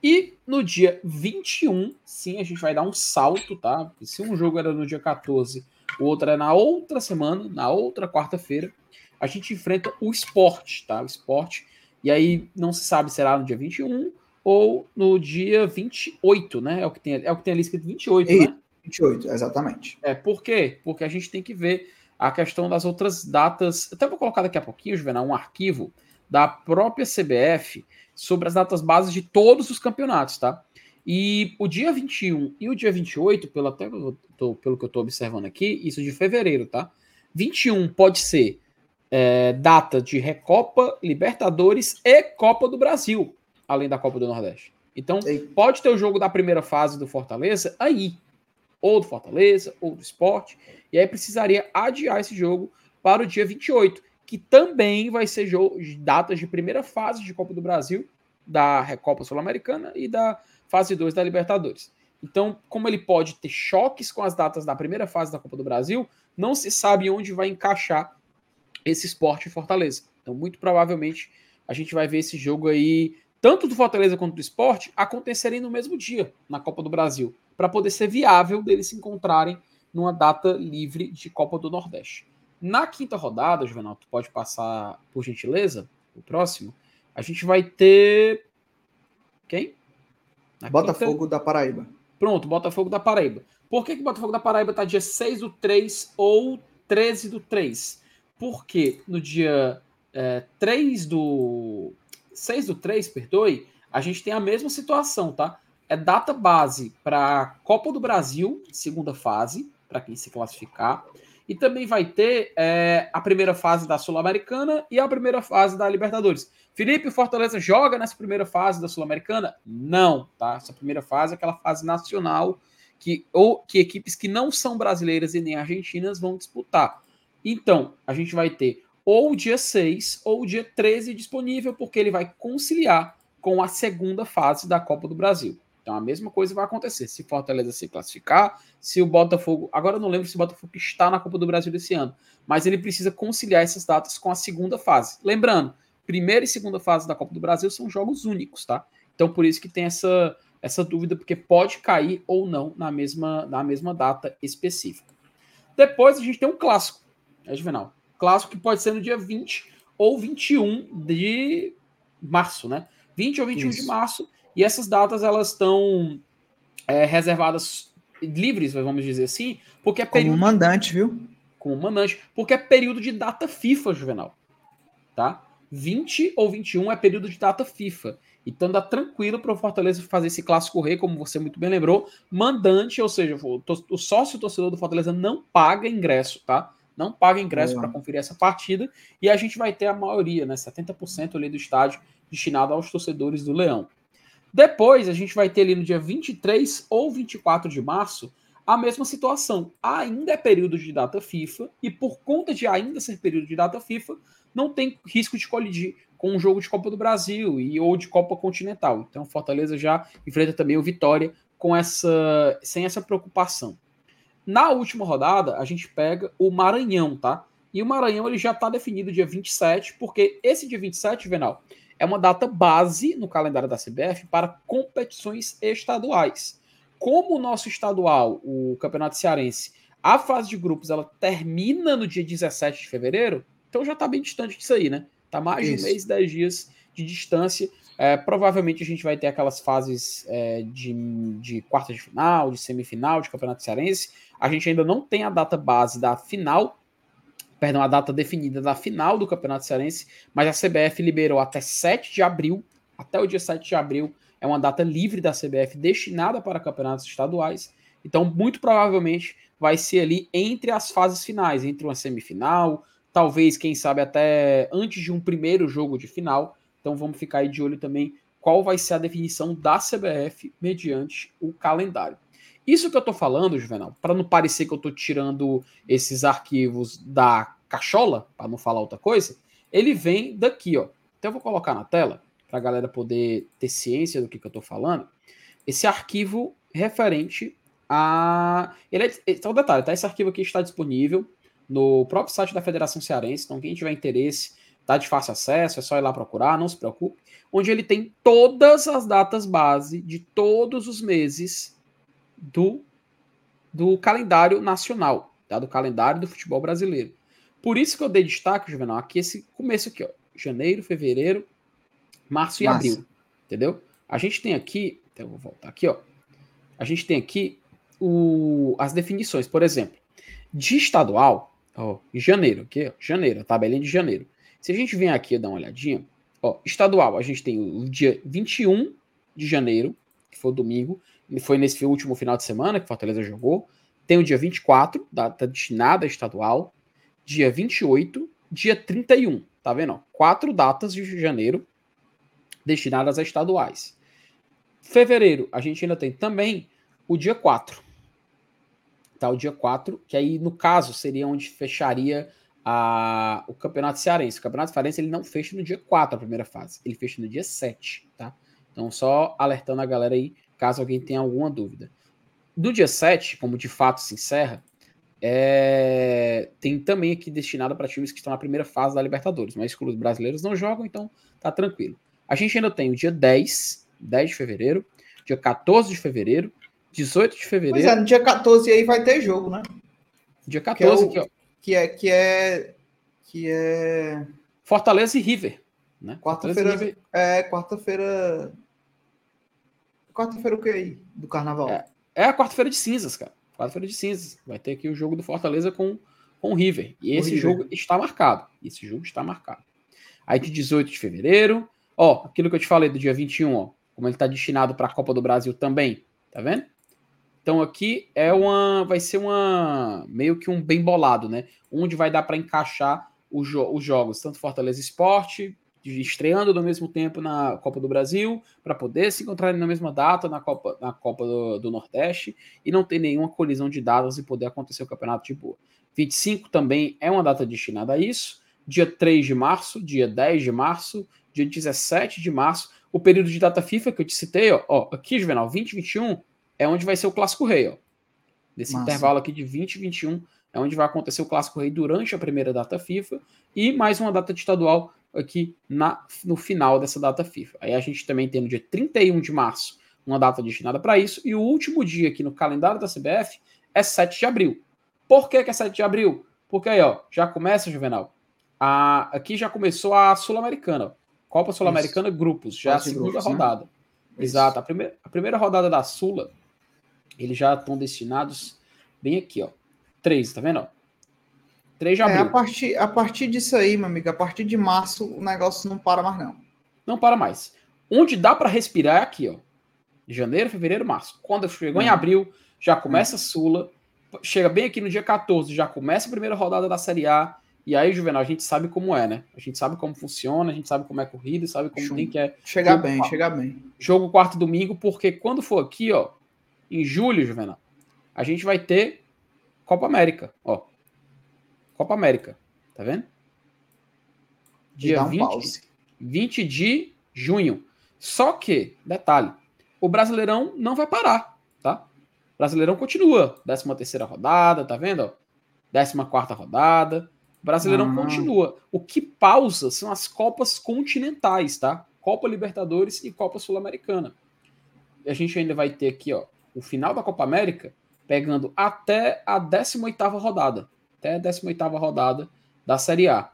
E no dia 21, sim, a gente vai dar um salto, tá? Se um jogo era no dia 14, o outro é na outra semana, na outra quarta-feira, a gente enfrenta o esporte, tá? O esporte e aí não se sabe se será no dia 21 ou no dia 28, né? É o que tem, é o que tem ali escrito 28, e, né? 28, exatamente. É, por quê? Porque a gente tem que ver a questão das outras datas. Até vou colocar daqui a pouquinho, Juvenal, um arquivo da própria CBF sobre as datas bases de todos os campeonatos, tá? E o dia 21 e o dia 28, pelo, até tô, pelo que eu estou observando aqui, isso de fevereiro, tá? 21 pode ser é, data de Recopa, Libertadores e Copa do Brasil, além da Copa do Nordeste. Então, pode ter o jogo da primeira fase do Fortaleza aí, ou do Fortaleza, ou do esporte, e aí precisaria adiar esse jogo para o dia 28, que também vai ser datas de primeira fase de Copa do Brasil, da Recopa Sul-Americana e da fase 2 da Libertadores. Então, como ele pode ter choques com as datas da primeira fase da Copa do Brasil, não se sabe onde vai encaixar esse esporte em Fortaleza. Então, muito provavelmente, a gente vai ver esse jogo aí, tanto do Fortaleza quanto do esporte, acontecerem no mesmo dia, na Copa do Brasil, para poder ser viável deles se encontrarem numa data livre de Copa do Nordeste. Na quinta rodada, Juvenal, tu pode passar, por gentileza, o próximo, a gente vai ter. Quem? Na Botafogo quinta... da Paraíba. Pronto, Botafogo da Paraíba. Por que, que Botafogo da Paraíba está dia 6 do 3 ou 13 do 3? porque no dia é, 3 do. 6 do 3, perdoe, a gente tem a mesma situação, tá? É data base para Copa do Brasil, segunda fase, para quem se classificar. E também vai ter é, a primeira fase da Sul-Americana e a primeira fase da Libertadores. Felipe Fortaleza joga nessa primeira fase da Sul-Americana? Não, tá? Essa primeira fase é aquela fase nacional que, ou, que equipes que não são brasileiras e nem argentinas vão disputar. Então, a gente vai ter ou dia 6 ou dia 13 disponível, porque ele vai conciliar com a segunda fase da Copa do Brasil. Então a mesma coisa vai acontecer. Se Fortaleza se classificar, se o Botafogo. Agora eu não lembro se o Botafogo está na Copa do Brasil desse ano, mas ele precisa conciliar essas datas com a segunda fase. Lembrando, primeira e segunda fase da Copa do Brasil são jogos únicos, tá? Então por isso que tem essa, essa dúvida, porque pode cair ou não na mesma, na mesma data específica. Depois a gente tem um clássico, é Juvenal. Clássico que pode ser no dia 20 ou 21 de março, né? 20 ou 21 Isso. de março. E essas datas elas estão é, reservadas livres, vamos dizer assim, porque é período. Como mandante, viu? Como mandante, porque é período de data FIFA, Juvenal. Tá? 20 ou 21 é período de data FIFA. Então dá tranquilo para o Fortaleza fazer esse clássico rei, como você muito bem lembrou, mandante, ou seja, o, o sócio torcedor do Fortaleza não paga ingresso, tá? Não paga ingresso para conferir essa partida e a gente vai ter a maioria, né, 70% ali do estádio destinado aos torcedores do Leão. Depois a gente vai ter ali no dia 23 ou 24 de março a mesma situação. Ainda é período de data FIFA e por conta de ainda ser período de data FIFA, não tem risco de colidir com um jogo de Copa do Brasil e ou de Copa Continental. Então, Fortaleza já enfrenta também o Vitória com essa sem essa preocupação. Na última rodada, a gente pega o Maranhão, tá? E o Maranhão ele já está definido dia 27, porque esse dia 27, Venal, é uma data base no calendário da CBF para competições estaduais. Como o nosso estadual, o Campeonato Cearense, a fase de grupos ela termina no dia 17 de fevereiro, então já está bem distante disso aí, né? Tá mais de um mês, dez dias de distância. É, provavelmente a gente vai ter aquelas fases é, de, de quarta de final, de semifinal, de campeonato cearense. A gente ainda não tem a data base da final, perdão, a data definida da final do campeonato cearense, mas a CBF liberou até 7 de abril, até o dia 7 de abril, é uma data livre da CBF destinada para campeonatos estaduais. Então, muito provavelmente vai ser ali entre as fases finais, entre uma semifinal, talvez, quem sabe, até antes de um primeiro jogo de final. Então vamos ficar aí de olho também qual vai ser a definição da CBF mediante o calendário. Isso que eu estou falando, Juvenal, para não parecer que eu estou tirando esses arquivos da cachola, para não falar outra coisa, ele vem daqui, ó. Então eu vou colocar na tela para a galera poder ter ciência do que, que eu estou falando. Esse arquivo referente a. Ele é... Então, detalhe, tá? Esse arquivo aqui está disponível no próprio site da Federação Cearense. Então, quem tiver interesse, tá de fácil acesso, é só ir lá procurar, não se preocupe. Onde ele tem todas as datas base de todos os meses do, do calendário nacional, tá? do calendário do futebol brasileiro. Por isso que eu dei destaque, Juvenal, aqui esse começo aqui, ó, janeiro, fevereiro, março e abril, entendeu? A gente tem aqui, então eu vou voltar aqui, ó. A gente tem aqui o, as definições, por exemplo, de estadual, Ó, janeiro, aqui, ó, janeiro, a tabelinha de janeiro. Se a gente vem aqui dar uma olhadinha, ó, estadual, a gente tem o dia 21 de janeiro, que foi domingo, e foi nesse último final de semana que Fortaleza jogou. Tem o dia 24, data destinada estadual, dia 28, dia 31, tá vendo? Quatro datas de janeiro destinadas a estaduais. Fevereiro, a gente ainda tem também o dia 4, tá? O dia 4, que aí, no caso, seria onde fecharia a, o Campeonato Cearense. O Campeonato Cearense ele não fecha no dia 4, a primeira fase. Ele fecha no dia 7, tá? Então, só alertando a galera aí, caso alguém tenha alguma dúvida. Do dia 7, como de fato se encerra, é... tem também aqui destinado para times que estão na primeira fase da Libertadores, mas os brasileiros não jogam, então tá tranquilo. A gente ainda tem o dia 10, 10 de fevereiro, dia 14 de fevereiro, 18 de fevereiro. Pois é, no dia 14 aí vai ter jogo, né? Dia 14, que é, o, que é, que é que é Fortaleza e River, né? Quarta-feira é quarta-feira Quarta-feira o que aí do carnaval? É, é a quarta-feira de cinzas, cara. Quarta-feira de cinzas. Vai ter aqui o jogo do Fortaleza com com o River. E esse River. jogo está marcado. Esse jogo está marcado. Aí de 18 de fevereiro, ó, aquilo que eu te falei do dia 21, ó, como ele está destinado para a Copa do Brasil também, tá vendo? Então aqui é uma, vai ser uma meio que um bem bolado, né? Onde vai dar para encaixar os, jo os jogos, tanto Fortaleza Esporte, estreando no mesmo tempo na Copa do Brasil, para poder se encontrarem na mesma data na Copa, na Copa do, do, Nordeste e não ter nenhuma colisão de datas e poder acontecer o campeonato de boa. 25 também é uma data destinada a isso. dia 3 de março, dia 10 de março, dia 17 de março. O período de data FIFA que eu te citei, ó, ó aqui, Juvenal, 2021 é onde vai ser o Clássico Rei, ó. Nesse Massa. intervalo aqui de 20 e 21 é onde vai acontecer o Clássico Rei durante a primeira data FIFA e mais uma data estadual aqui na, no final dessa data FIFA. Aí a gente também tem no dia 31 de março uma data destinada para isso e o último dia aqui no calendário da CBF é 7 de abril. Por que, que é 7 de abril? Porque aí, ó, já começa, Juvenal. A, aqui já começou a Sul-Americana. Copa Sul-Americana Grupos, já Quase a segunda grupos, né? rodada. Né? Exato. A primeira, a primeira rodada da Sula, eles já estão destinados bem aqui, ó. Três, tá vendo? 3 de abril. É, a partir, a partir disso aí, meu amigo, a partir de março o negócio não para mais, não. Não para mais. Onde dá para respirar é aqui, ó. Janeiro, fevereiro, março. Quando chegou em abril, já começa a Sula. Chega bem aqui no dia 14, já começa a primeira rodada da Série A. E aí, Juvenal, a gente sabe como é, né? A gente sabe como funciona, a gente sabe como é corrida, sabe como tem que é. Chegar bem, chegar bem. Jogo quarto domingo, porque quando for aqui, ó, em julho, Juvenal, a gente vai ter Copa América, ó. Copa América, tá vendo? Dia um 20, 20 de junho. Só que, detalhe, o Brasileirão não vai parar, tá? O Brasileirão continua. 13 terceira rodada, tá vendo? 14 quarta rodada. O Brasileirão ah. continua. O que pausa são as Copas continentais, tá? Copa Libertadores e Copa Sul-Americana. E a gente ainda vai ter aqui, ó, o final da Copa América, pegando até a 18ª rodada. Até a 18ª rodada da Série A.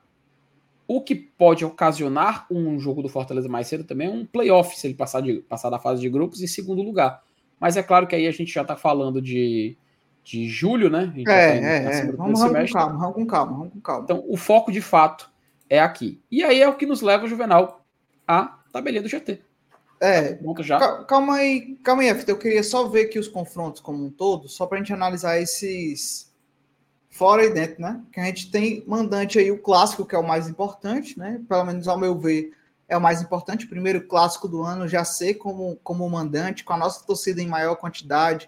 O que pode ocasionar um jogo do Fortaleza mais cedo também é um playoff, se ele passar, de, passar da fase de grupos em segundo lugar. Mas é claro que aí a gente já está falando de, de julho, né? é, tá é, é. Vamos, vamos com calma, vamos com calma, vamos com calma. Então, o foco de fato é aqui. E aí é o que nos leva, Juvenal, à tabelinha do GT. É, Pronto já. calma aí, calma aí, eu queria só ver aqui os confrontos como um todo, só para a gente analisar esses fora e dentro, né? Que a gente tem mandante aí o clássico, que é o mais importante, né? Pelo menos ao meu ver, é o mais importante. Primeiro clássico do ano, já ser como, como mandante, com a nossa torcida em maior quantidade,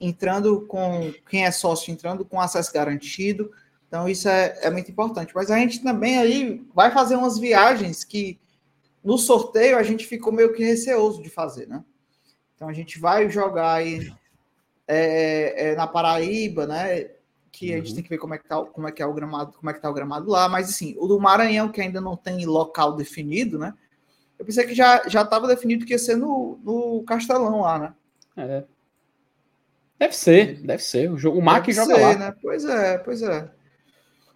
entrando com quem é sócio, entrando com acesso garantido. Então, isso é, é muito importante. Mas a gente também aí vai fazer umas viagens que no sorteio a gente ficou meio que receoso de fazer, né? Então a gente vai jogar aí é, é, na Paraíba, né? Que uhum. a gente uhum. tem que ver como é que, tá, como é que é o gramado, como é que tá o gramado lá, mas assim, o do Maranhão, que ainda não tem local definido, né? Eu pensei que já já estava definido que ia ser no, no Castelão lá, né? É. Deve ser, deve ser. O, jogo, o Mac joga ser, lá. Né? Pois é, pois é.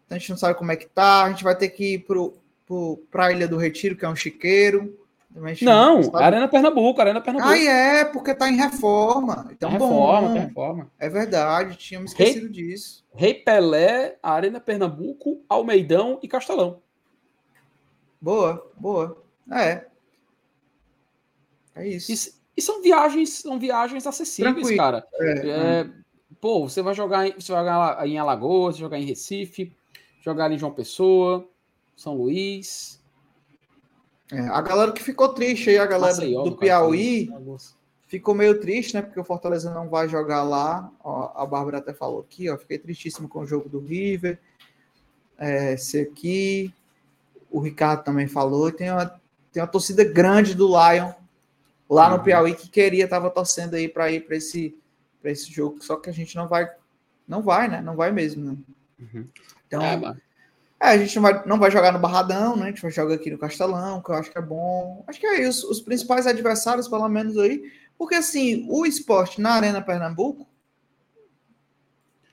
A gente não sabe como é que tá. A gente vai ter que ir pro, para a Ilha do Retiro, que é um chiqueiro. Não, não Arena Pernambuco, Arena Pernambuco. Ah, é, porque tá em reforma. Então, tem reforma, bom. tem reforma. É verdade, tínhamos esquecido Rei, disso. Rei Pelé, Arena Pernambuco, Almeidão e Castelão. Boa, boa. É. É isso. E, e são viagens, são viagens acessíveis, Tranquilo. cara. É, é, pô, você vai jogar, em, você vai jogar em Alagoas, jogar em Recife, jogar em João Pessoa, são Luís. É, a galera que ficou triste aí, a galera Maceió, do Piauí, ficou meio triste, né? Porque o Fortaleza não vai jogar lá. Ó, a Bárbara até falou aqui, ó. Fiquei tristíssimo com o jogo do River. É, esse aqui. O Ricardo também falou. Tem uma, tem uma torcida grande do Lion lá uhum. no Piauí que queria, estava torcendo aí para ir para esse, esse jogo. Só que a gente não vai. Não vai, né? Não vai mesmo. Né? Uhum. Então. É, é, a gente não vai, não vai jogar no Barradão, né? A gente vai jogar aqui no Castelão, que eu acho que é bom. Acho que é isso. Os principais adversários, pelo menos aí. Porque, assim, o esporte na Arena Pernambuco.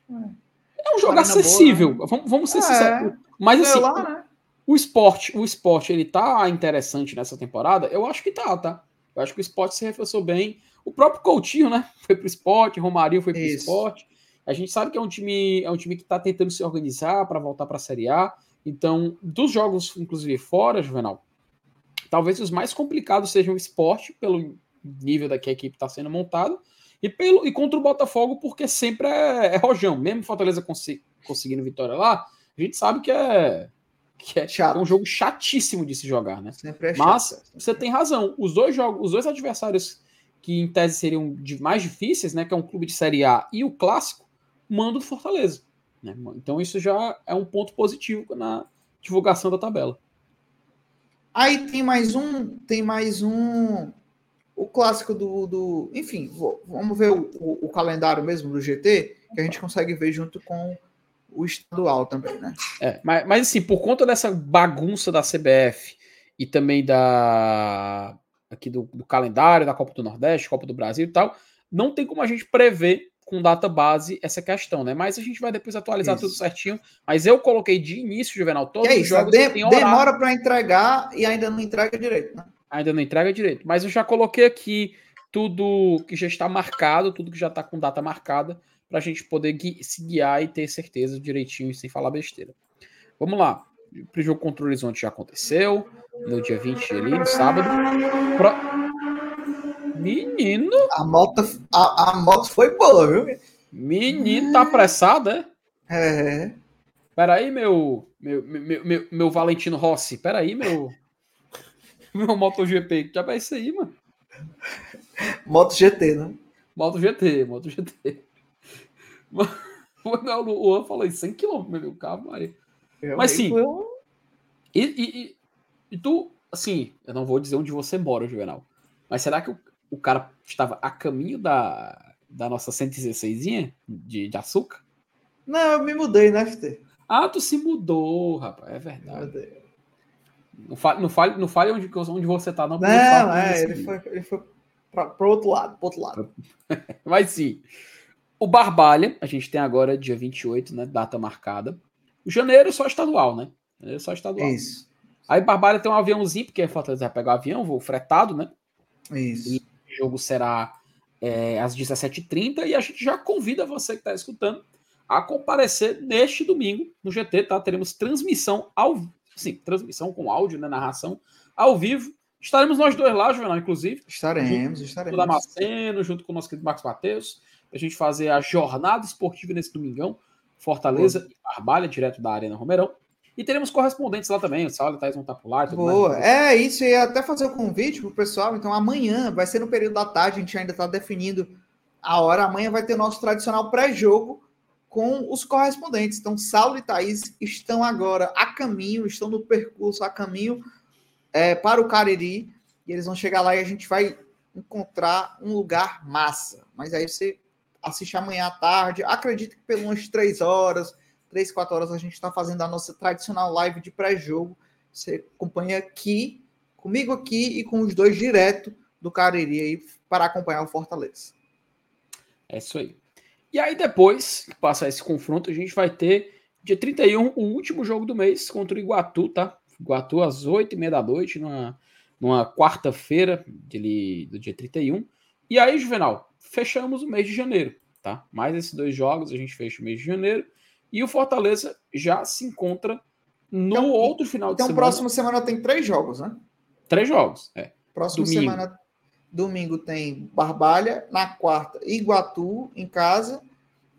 É um jogo acessível. Boa, né? vamos, vamos ser é, sinceros. Mas, assim, lá, né? o esporte, o esporte, ele tá interessante nessa temporada? Eu acho que tá, tá? Eu acho que o esporte se reforçou bem. O próprio Coutinho, né? Foi pro esporte, Romário foi pro isso. esporte. A gente sabe que é um time, é um time que está tentando se organizar para voltar para a Série A. Então, dos jogos, inclusive fora, Juvenal, talvez os mais complicados sejam o esporte, pelo nível da que a equipe está sendo montada, e, pelo, e contra o Botafogo, porque sempre é, é rojão. Mesmo Fortaleza conseguindo vitória lá, a gente sabe que é, que é, chato. um jogo chatíssimo de se jogar, né? Sempre é Mas chato. você tem razão. Os dois jogos, os dois adversários que em tese seriam mais difíceis, né? Que é um clube de Série A e o clássico, mando do Fortaleza. Né? Então isso já é um ponto positivo na, divulgação da tabela. Aí tem mais um, tem mais um, o clássico do, do enfim, vamos ver o, o, o, calendário mesmo do GT, que a gente consegue ver junto com o estadual também, né? É, mas, mas assim, por conta dessa bagunça da CBF e também da aqui do, do calendário da Copa do Nordeste, Copa do Brasil e tal, não tem como a gente prever com data base essa questão, né? Mas a gente vai depois atualizar isso. tudo certinho. Mas eu coloquei de início, Juvenal, todos é os jogos de, demora para entregar e ainda não entrega direito, né? Ainda não entrega direito. Mas eu já coloquei aqui tudo que já está marcado, tudo que já está com data marcada, para a gente poder gui se guiar e ter certeza direitinho sem falar besteira. Vamos lá. O jogo contra o Horizonte já aconteceu, no dia 20 ali, no sábado. Pro... Menino! A moto, a, a moto foi boa, viu? Menino, tá apressado, é? É. Peraí, meu, meu, meu, meu, meu Valentino Rossi. Peraí, meu. Meu MotoGP. Que já vai isso aí, mano? Moto GT, né? Moto GT, Moto GT. O Juan falou isso, 100 km, meu carro, Maria. Mas sim. E, e, e, tu, assim, eu não vou dizer onde você mora, Juvenal. Mas será que o, o cara estava a caminho da, da nossa 116 de, de açúcar? Não, eu me mudei, né, FT? Ah, tu se mudou, rapaz, é verdade. Não fale, não fale, não fale onde, onde você tá, não. Não, é, ele foi, ele foi para o outro lado, pro outro lado. Mas sim. O Barbalha, a gente tem agora dia 28, né? Data marcada. O janeiro só estadual, né? Janeiro só estadual. Isso. Aí Barbalha tem um aviãozinho, porque a Fortaleza vai pegar o avião, voo fretado, né? Isso. E o jogo será é, às 17h30 e a gente já convida você que está escutando a comparecer neste domingo no GT, tá? Teremos transmissão ao sim, transmissão com áudio, né? Narração ao vivo. Estaremos nós dois lá, Juvenal, inclusive. Estaremos, junto estaremos. Com o Damasceno, junto com o nosso querido Marcos Mateus, a gente fazer a jornada esportiva nesse domingão. Fortaleza e Barbalha, direto da Arena Romerão. E teremos correspondentes lá também. O Saulo e o Thais vão estar por lá. Boa. Mais. É isso. E até fazer o convite pro pessoal. Então, amanhã vai ser no período da tarde. A gente ainda está definindo a hora. Amanhã vai ter o nosso tradicional pré-jogo com os correspondentes. Então, Saulo e Thaís estão agora a caminho, estão no percurso a caminho é, para o Cariri. E eles vão chegar lá e a gente vai encontrar um lugar massa. Mas aí você assiste amanhã à tarde. Acredito que pelas umas três horas três, quatro horas, a gente está fazendo a nossa tradicional live de pré-jogo. Você acompanha aqui, comigo aqui e com os dois direto do Cariri aí para acompanhar o Fortaleza. É isso aí. E aí, depois que passar esse confronto, a gente vai ter dia 31, o último jogo do mês contra o Iguatu, tá? Iguatu às 8h30 da noite, numa, numa quarta-feira do dia 31. E aí, Juvenal, fechamos o mês de janeiro, tá? Mais esses dois jogos, a gente fecha o mês de janeiro. E o Fortaleza já se encontra no então, outro final de então, semana. Então, próxima semana tem três jogos, né? Três jogos, é. Próxima domingo. semana, domingo tem Barbalha, na quarta, Iguatu em casa.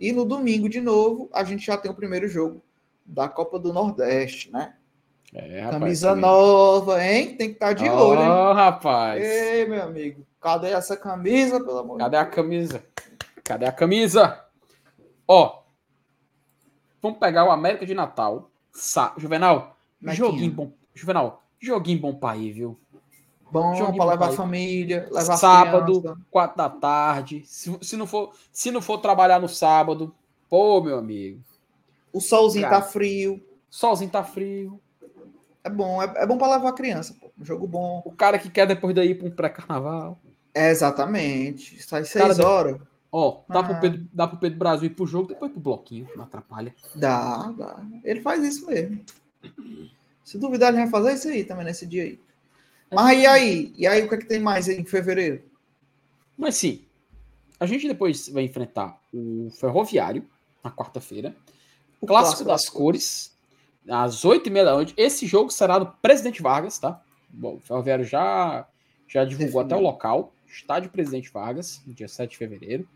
E no domingo, de novo, a gente já tem o primeiro jogo da Copa do Nordeste, né? É, rapaz, Camisa nova, hein? Tem que estar tá de oh, olho, hein? rapaz. Ei, meu amigo. Cadê essa camisa, pelo amor Cadê a camisa? Cadê a camisa? Ó, Vamos pegar o América de Natal. Sa Juvenal, joguinho bom. Juvenal, joguinho bom pra ir, viu? Bom joguinho pra levar a família, levar Sábado, quatro da tarde. Se, se, não for, se não for trabalhar no sábado, pô, meu amigo. O solzinho Cara, tá frio. Solzinho tá frio. É bom, é, é bom pra levar a criança, pô. Um jogo bom. O cara que quer depois daí pra um pré-carnaval. É, exatamente. Sai seis horas. Ó, dá, ah. pro Pedro, dá pro Pedro Brasil ir pro jogo, depois pro bloquinho, não atrapalha. Dá, dá. Ele faz isso mesmo. Se duvidar, ele vai fazer isso aí também nesse dia aí. Mas e aí? E aí, o que é que tem mais aí em fevereiro? Mas sim, a gente depois vai enfrentar o Ferroviário na quarta-feira. O Clássico, Clássico das Cores, às oito e meia da noite. Esse jogo será no Presidente Vargas, tá? Bom, o Ferroviário já, já divulgou Definido. até o local. Estádio Presidente Vargas, no dia 7 de fevereiro.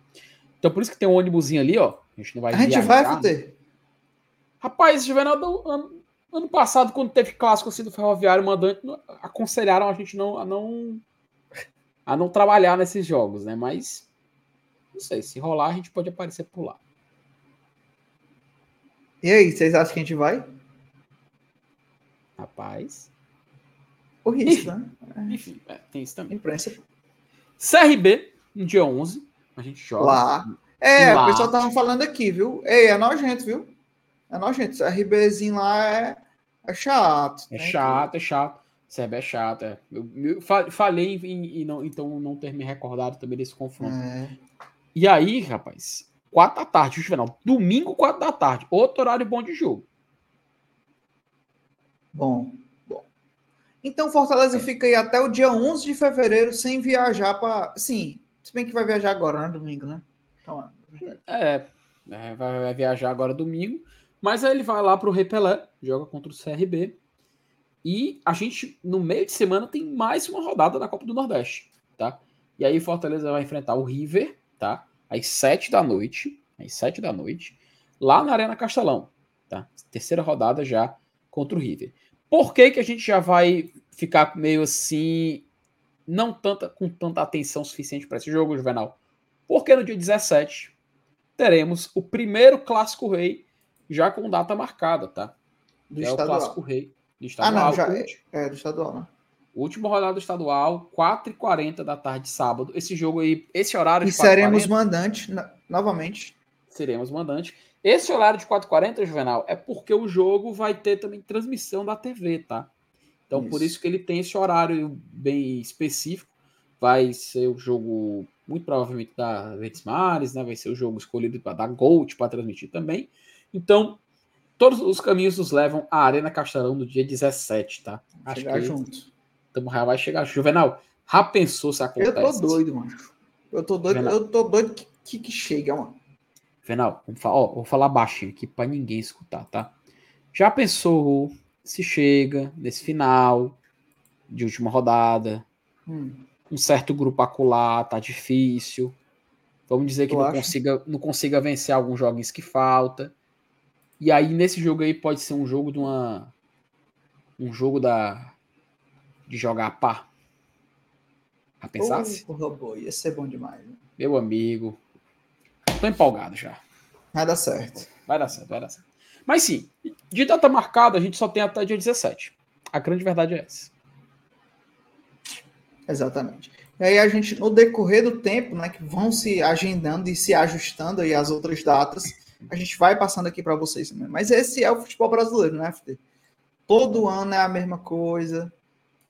Então por isso que tem um ônibusinho ali, ó. A gente não vai A gente vai, FT? Rapaz, Juvenal, ano, ano passado, quando teve clássico assim do Ferroviário, mandante, aconselharam a gente não, a não a não trabalhar nesses jogos, né? Mas não sei, se rolar, a gente pode aparecer por lá. E aí, vocês acham que a gente vai? Rapaz. O risco, né? Enfim, é, tem isso também. Imprensa. CRB, no dia 11, a gente joga. Lá. É, lá. o pessoal tava falando aqui, viu? Ei, é nojento, viu? É nojento. CRBzinho lá é, é chato. É chato, que... é chato. CRB é chato, é. Eu, eu falei e, não, então não ter me recordado também desse confronto. É. E aí, rapaz, 4 da tarde, Juvenal. Domingo, 4 da tarde. Outro horário bom de jogo. Bom, bom. Então, Fortaleza é. fica aí até o dia 11 de fevereiro sem viajar para. Sim, se bem que vai viajar agora, né? Domingo, né? Então, é, é vai, vai, viajar agora domingo. Mas aí ele vai lá para o Repelé, joga contra o CRB. E a gente, no meio de semana, tem mais uma rodada da Copa do Nordeste, tá? E aí Fortaleza vai enfrentar o River, tá? Às sete da noite, às sete da noite, lá na Arena Castelão, tá? Terceira rodada já contra o River. Por que, que a gente já vai ficar meio assim, não tanta, com tanta atenção suficiente para esse jogo, Juvenal? Porque no dia 17 teremos o primeiro Clássico Rei já com data marcada, tá? Do é estadual. o Clássico Rei. Do estadual. Ah, não, já é, é do estadual, né? Última rodada estadual, 4h40 da tarde sábado. Esse jogo aí, esse horário de E seremos mandante novamente. Seremos mandante. Esse horário de 4h40, Juvenal, é porque o jogo vai ter também transmissão da TV, tá? Então, isso. por isso que ele tem esse horário bem específico. Vai ser o jogo, muito provavelmente, da Verdes Mares, né? Vai ser o jogo escolhido para dar Gold para transmitir também. Então, todos os caminhos nos levam à Arena Castelão no dia 17, tá? Acho chegar que junto. Tamo, já vai chegar. Juvenal, já pensou se acontece? Eu tô doido, mano. Eu tô doido, Juvenal. eu tô doido que, que, que chega, mano. Juvenal, vamos falar, ó, vou falar baixinho aqui para ninguém escutar, tá? Já pensou se chega nesse final de última rodada, hum. um certo grupo acular, tá difícil. Vamos dizer que não consiga, não consiga vencer alguns joguinhos que falta. E aí nesse jogo aí pode ser um jogo de uma um jogo da de jogar a par. A pensasse? Oh, robô, ia ser bom demais. Né? Meu amigo, Tô empolgado já. Vai dar certo. Vai dar certo, vai dar certo. Mas sim, de data marcada a gente só tem até dia 17. A grande verdade é essa. Exatamente. E aí a gente, no decorrer do tempo, né, que vão se agendando e se ajustando aí as outras datas, a gente vai passando aqui para vocês também. Mas esse é o futebol brasileiro, né, FT? Todo ano é a mesma coisa.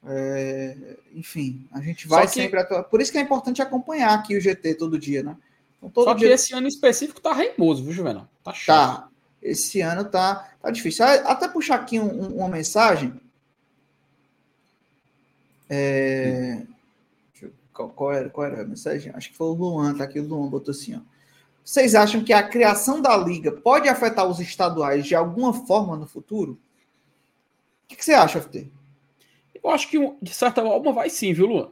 É... enfim, a gente vai que... sempre. Atuar. Por isso que é importante acompanhar aqui o GT todo dia, né? Então, Só que dia... esse ano específico tá reimoso, viu, Juvenal? Tá chato. Tá. Esse ano tá, tá difícil. Ah, até puxar aqui um, um, uma mensagem. É... Qual, qual, era, qual era a mensagem? Acho que foi o Luan, tá aqui. O Luan botou assim, ó. Vocês acham que a criação da liga pode afetar os estaduais de alguma forma no futuro? O que, que você acha, FT? Eu acho que, de certa forma, vai sim, viu, Luan?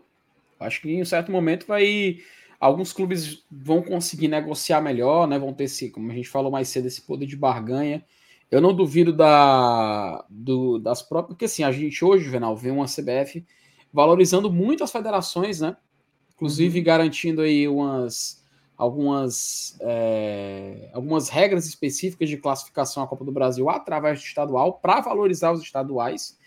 Acho que em um certo momento vai Alguns clubes vão conseguir negociar melhor, né? Vão ter esse, como a gente falou mais cedo, esse poder de barganha. Eu não duvido da, do, das próprias. Porque assim, a gente hoje, Venal, vê uma CBF valorizando muito as federações, né? Inclusive uhum. garantindo aí umas algumas, é, algumas regras específicas de classificação à Copa do Brasil através do estadual para valorizar os estaduais.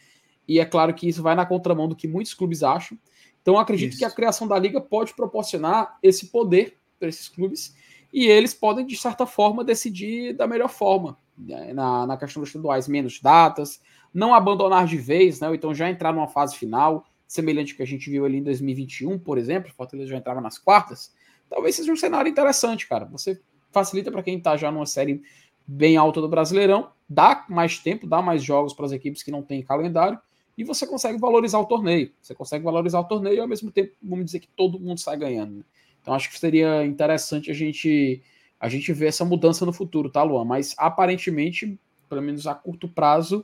E é claro que isso vai na contramão do que muitos clubes acham. Então, acredito Isso. que a criação da liga pode proporcionar esse poder para esses clubes e eles podem, de certa forma, decidir da melhor forma né, na, na questão dos estaduais, menos datas, não abandonar de vez, né? Ou então já entrar numa fase final, semelhante que a gente viu ali em 2021, por exemplo, o Fortaleza já entrava nas quartas. Talvez seja um cenário interessante, cara. Você facilita para quem está já numa série bem alta do Brasileirão, dá mais tempo, dá mais jogos para as equipes que não têm calendário e você consegue valorizar o torneio. Você consegue valorizar o torneio e ao mesmo tempo, vamos dizer que todo mundo sai ganhando. Né? Então acho que seria interessante a gente a gente ver essa mudança no futuro, tá, Luan? Mas aparentemente, pelo menos a curto prazo,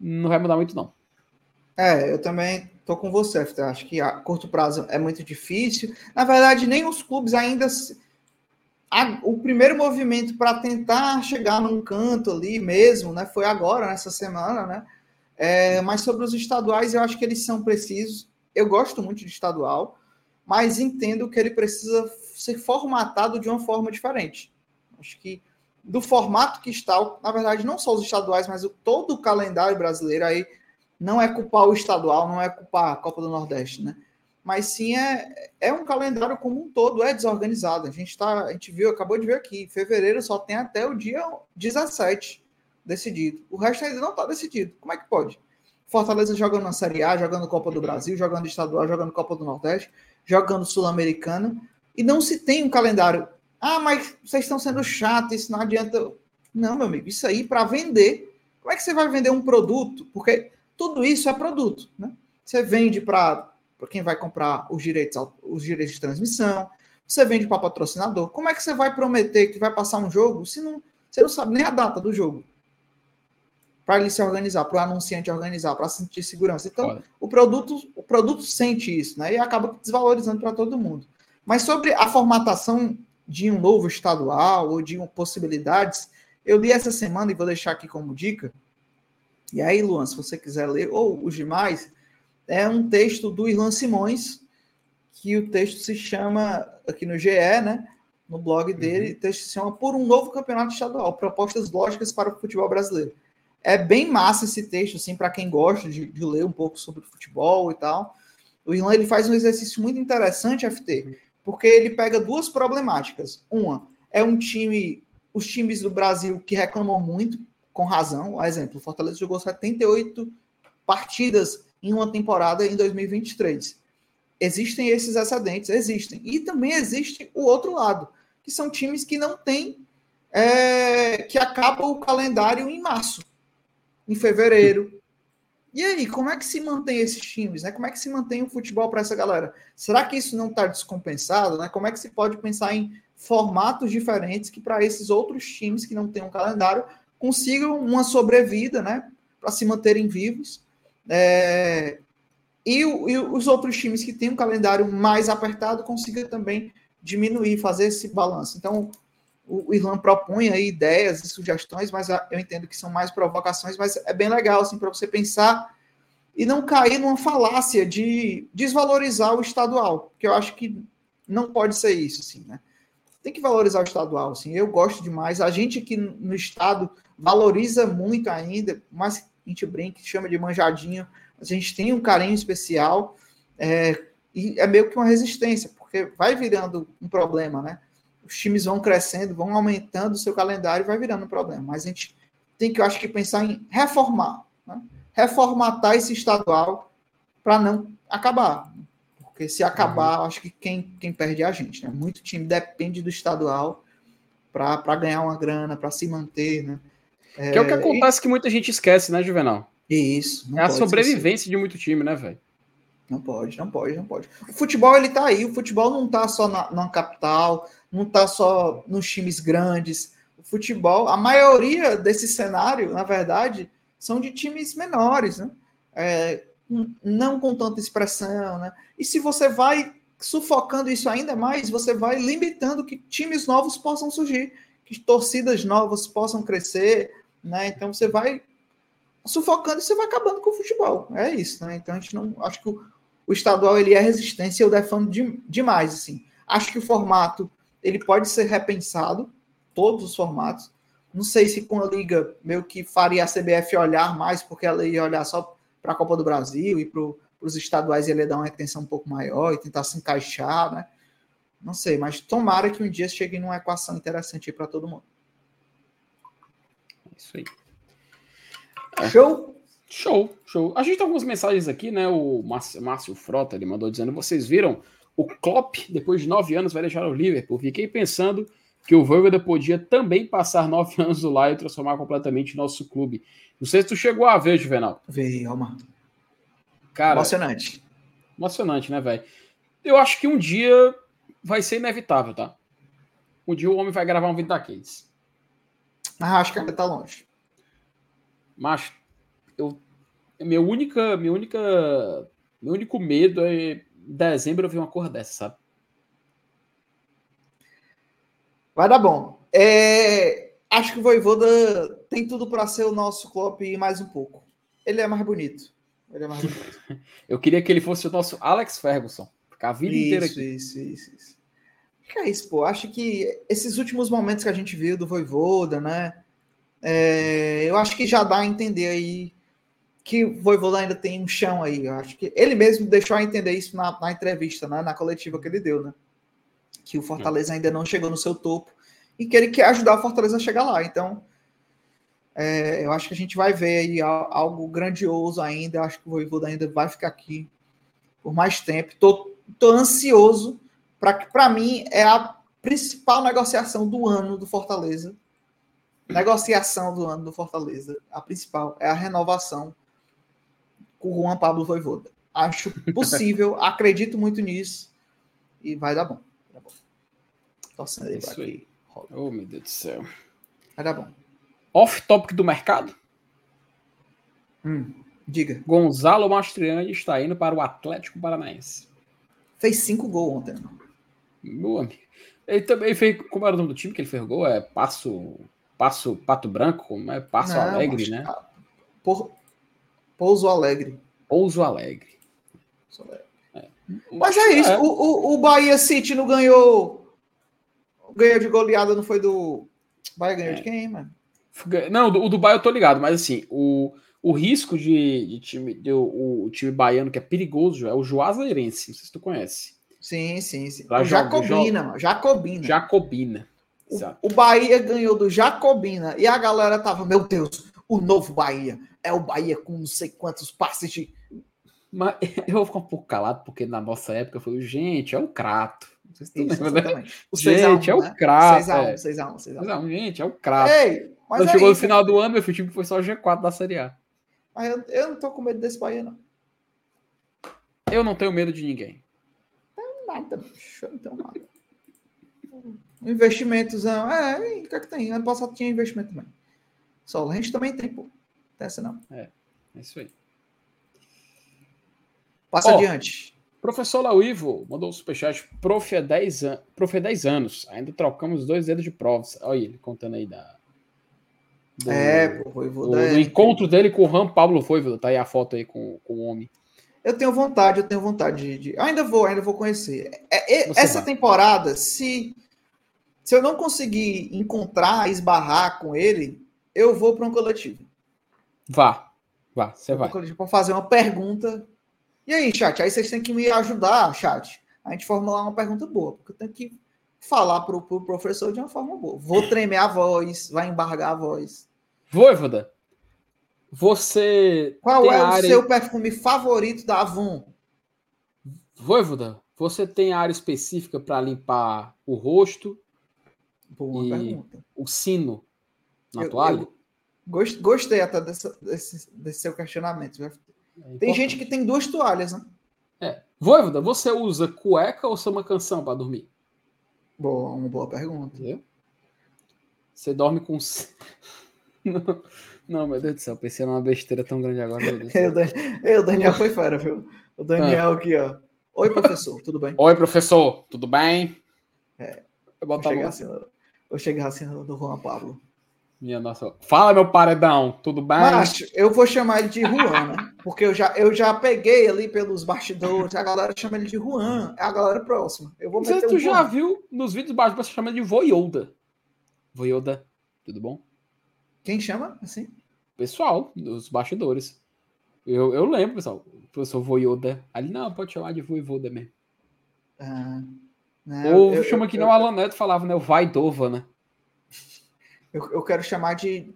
não vai mudar muito, não. É, eu também tô com você. Acho que a curto prazo é muito difícil. Na verdade, nem os clubes ainda. A, o primeiro movimento para tentar chegar num canto ali mesmo, né? Foi agora, nessa semana, né? É, mas sobre os estaduais, eu acho que eles são precisos. Eu gosto muito de estadual, mas entendo que ele precisa ser formatado de uma forma diferente. Acho que do formato que está, na verdade, não só os estaduais, mas o, todo o calendário brasileiro aí não é culpar o estadual, não é culpar a Copa do Nordeste, né? Mas sim é, é um calendário como um todo, é desorganizado. A gente tá, a gente viu, acabou de ver aqui, fevereiro só tem até o dia 17 decidido. O resto ainda não está decidido. Como é que pode? Fortaleza jogando na Série A, jogando Copa do Brasil, jogando estadual, jogando Copa do Nordeste, jogando Sul-Americana, e não se tem um calendário. Ah, mas vocês estão sendo chatos, isso não adianta. Não, meu amigo, isso aí para vender. Como é que você vai vender um produto? Porque tudo isso é produto, né? Você vende para quem vai comprar os direitos, os direitos de transmissão, você vende para patrocinador. Como é que você vai prometer que vai passar um jogo se não, você não sabe nem a data do jogo? Para ele se organizar, para o anunciante organizar, para sentir segurança. Então, o produto, o produto sente isso, né? E acaba desvalorizando para todo mundo. Mas sobre a formatação de um novo estadual ou de possibilidades, eu li essa semana e vou deixar aqui como dica. E aí, Luan, se você quiser ler, ou os demais, é um texto do Irlan Simões, que o texto se chama, aqui no GE, né? No blog dele, uhum. o texto se chama Por um Novo Campeonato Estadual, Propostas Lógicas para o Futebol Brasileiro. É bem massa esse texto, assim, para quem gosta de, de, ler um pouco sobre futebol e tal. O Irlan ele faz um exercício muito interessante, FT, porque ele pega duas problemáticas. Uma é um time, os times do Brasil que reclamam muito, com razão. Por exemplo, o Fortaleza jogou 78 partidas em uma temporada em 2023. Existem esses excedentes, existem. E também existe o outro lado, que são times que não têm, é, que acabam o calendário em março, em fevereiro. E aí, como é que se mantém esses times? Né? Como é que se mantém o futebol para essa galera? Será que isso não está descompensado? Né? Como é que se pode pensar em formatos diferentes que para esses outros times que não têm um calendário consigam uma sobrevida, né? Para se manterem vivos. É... E, e, os outros times que têm um calendário mais apertado consigam também diminuir, fazer esse balanço. Então, o Irlan propõe aí ideias e sugestões, mas eu entendo que são mais provocações, mas é bem legal assim para você pensar e não cair numa falácia de desvalorizar o estadual, que eu acho que não pode ser isso, assim, né? Tem que valorizar o estadual, assim. Eu gosto demais. A gente aqui no estado valoriza muito ainda, mas a gente brinca, chama de manjadinho. A gente tem um carinho especial é, e é meio que uma resistência, porque vai virando um problema, né? Os times vão crescendo, vão aumentando o seu calendário e vai virando um problema. Mas a gente tem que, eu acho que, pensar em reformar, né? reformatar esse estadual para não acabar. Porque se acabar, uhum. acho que quem, quem perde é a gente. Né? Muito time depende do estadual para ganhar uma grana, para se manter. Né? É, que é o que acontece e... que muita gente esquece, né, Juvenal? Isso. É a sobrevivência esquecer. de muito time, né, velho? Não pode, não pode, não pode. O futebol, ele tá aí. O futebol não tá só na, na capital, não está só nos times grandes. O futebol, a maioria desse cenário, na verdade, são de times menores, né? É, não com tanta expressão, né? E se você vai sufocando isso ainda mais, você vai limitando que times novos possam surgir, que torcidas novas possam crescer, né? Então você vai sufocando e você vai acabando com o futebol. É isso, né? Então a gente não acho que o, o estadual ele é resistência, eu defendo de, demais assim. Acho que o formato ele pode ser repensado, todos os formatos. Não sei se com a liga meio que faria a CBF olhar mais, porque ela ia olhar só para a Copa do Brasil e para os estaduais ele ia dar uma atenção um pouco maior e tentar se encaixar, né? Não sei, mas tomara que um dia chegue numa equação interessante para todo mundo. Isso aí. Show? Show, show. A gente tem algumas mensagens aqui, né? O Márcio Frota ele mandou dizendo: vocês viram o Klopp, depois de nove anos, vai deixar o Liverpool. Fiquei pensando que o Voivoda podia também passar nove anos lá e transformar completamente nosso clube. Não sei se tu chegou a ver, Juvenal. Veio, Alma. Cara, emocionante. Emocionante, né, velho? Eu acho que um dia vai ser inevitável, tá? Um dia o homem vai gravar um vídeo daqueles. Ah, acho que ainda tá longe. Mas eu minha única, minha única, meu único medo é dezembro eu vi uma cor dessa, sabe? Vai dar bom. É, acho que o Voivoda tem tudo para ser o nosso Klopp e mais um pouco. Ele é mais bonito. Ele é mais bonito. eu queria que ele fosse o nosso Alex Ferguson. Ficar a vida isso, inteira aqui. Isso, isso, isso. Que é isso, pô. Acho que esses últimos momentos que a gente viu do Voivoda, né? É, eu acho que já dá a entender aí que o Voivoda ainda tem um chão aí. Eu acho que ele mesmo deixou a entender isso na, na entrevista, né, na coletiva que ele deu, né? Que o Fortaleza ainda não chegou no seu topo e que ele quer ajudar o Fortaleza a chegar lá. Então, é, eu acho que a gente vai ver aí algo grandioso ainda. Eu acho que o Voivoda ainda vai ficar aqui por mais tempo. Tô, tô ansioso para que, para mim, é a principal negociação do ano do Fortaleza. Negociação do ano do Fortaleza. A principal é a renovação com o Juan Pablo Voivoda. Acho possível, acredito muito nisso e vai dar bom. Vai dar bom. Torcendo aí, Isso aí. Oh, meu Deus do céu. Vai dar bom. Off-topic do mercado? Hum, diga. Gonzalo Mastriani está indo para o Atlético Paranaense. Fez cinco gols ontem. Boa, amigo. Ele também fez. Como era o nome do time que ele fez gol? É Passo. Passo Pato Branco? Como é? Passo Não, Alegre, né? Por, Pouso Alegre. Pouso Alegre. É. Mas é isso. É. O, o, o Bahia City não ganhou. Ganhou de goleada, não foi do. Bahia ganhou é. de quem, mano? Não, o do Bahia eu tô ligado, mas assim, o, o risco de, de time, de, o, o, time baiano que é perigoso é o Juazeirense, não sei se tu conhece. Sim, sim, sim. o Jacobina, mano. Jacobina. Jacobina. O, o Bahia ganhou do Jacobina e a galera tava, meu Deus, o novo Bahia. É o Bahia com não sei quantos passes de. Mas eu vou ficar um pouco calado, porque na nossa época foi, gente, é o Crato. Isso, né? O gente, é o Crato. 6x1, 6x1, 6x1. Gente, é o Crato. Ei, mas Quando é chegou no final do ano, meu filho, time foi só o G4 da Série A. Mas eu, eu não tô com medo desse Bahia, não. Eu não tenho medo de ninguém. Não tenho nada, bicho. Eu não tenho nada. Investimentos, é, o que é que tem? Ano passado tinha investimento também. Só a gente também tem, pô. Essa não. É, é isso aí. Passa oh, adiante. Professor Lauivo mandou um superchat. Prof há 10, an Prof há 10 anos. Ainda trocamos dois dedos de provas. Olha ele contando aí da. Do, é, pô, do, do encontro dele com o Ram Pablo Voivoda. Tá aí a foto aí com, com o homem. Eu tenho vontade, eu tenho vontade de. de... ainda vou, ainda vou conhecer. É, é, essa vai. temporada, se, se eu não conseguir encontrar, esbarrar com ele, eu vou para um coletivo. Vá, vá, você vai. Para fazer uma pergunta. E aí, chat? Aí vocês têm que me ajudar, chat. A gente formular uma pergunta boa, porque eu tenho que falar para o pro professor de uma forma boa. Vou tremer a voz, vai embargar a voz. Voivoda, você. Qual é o área... seu perfume favorito da Avon? Voivoda, você tem área específica para limpar o rosto? Boa e pergunta. O sino na eu, toalha? Eu gostei até desse, desse, desse seu questionamento. É tem gente que tem duas toalhas, né? É. Voivoda, você usa cueca ou só uma canção para dormir? Boa, uma boa pergunta. Você dorme com. não, não, meu Deus do céu, pensei numa besteira tão grande agora. eu, o Daniel foi fora, viu? O Daniel ah. aqui, ó. Oi, professor, tudo bem? Oi, professor, tudo bem? É. Eu vou, chegar assim, vou chegar assim do Juan Pablo. Minha nossa. Fala, meu paredão, tudo bem? Macho, eu vou chamar ele de Juan, né? Porque eu já, eu já peguei ali pelos bastidores, a galera chama ele de Juan, é a galera próxima. Eu vou meter tu já viu nos vídeos baixos você chama de Voyoda. Voyoda, tudo bom? Quem chama assim? Pessoal, dos bastidores. Eu, eu lembro, pessoal. O professor Voyoda. Ali, não, pode chamar de Voivoda mesmo. Ah, não, Ou eu, chama eu, que eu, não o Alan Neto falava, né? O Vaidova, né? Eu, eu quero chamar de.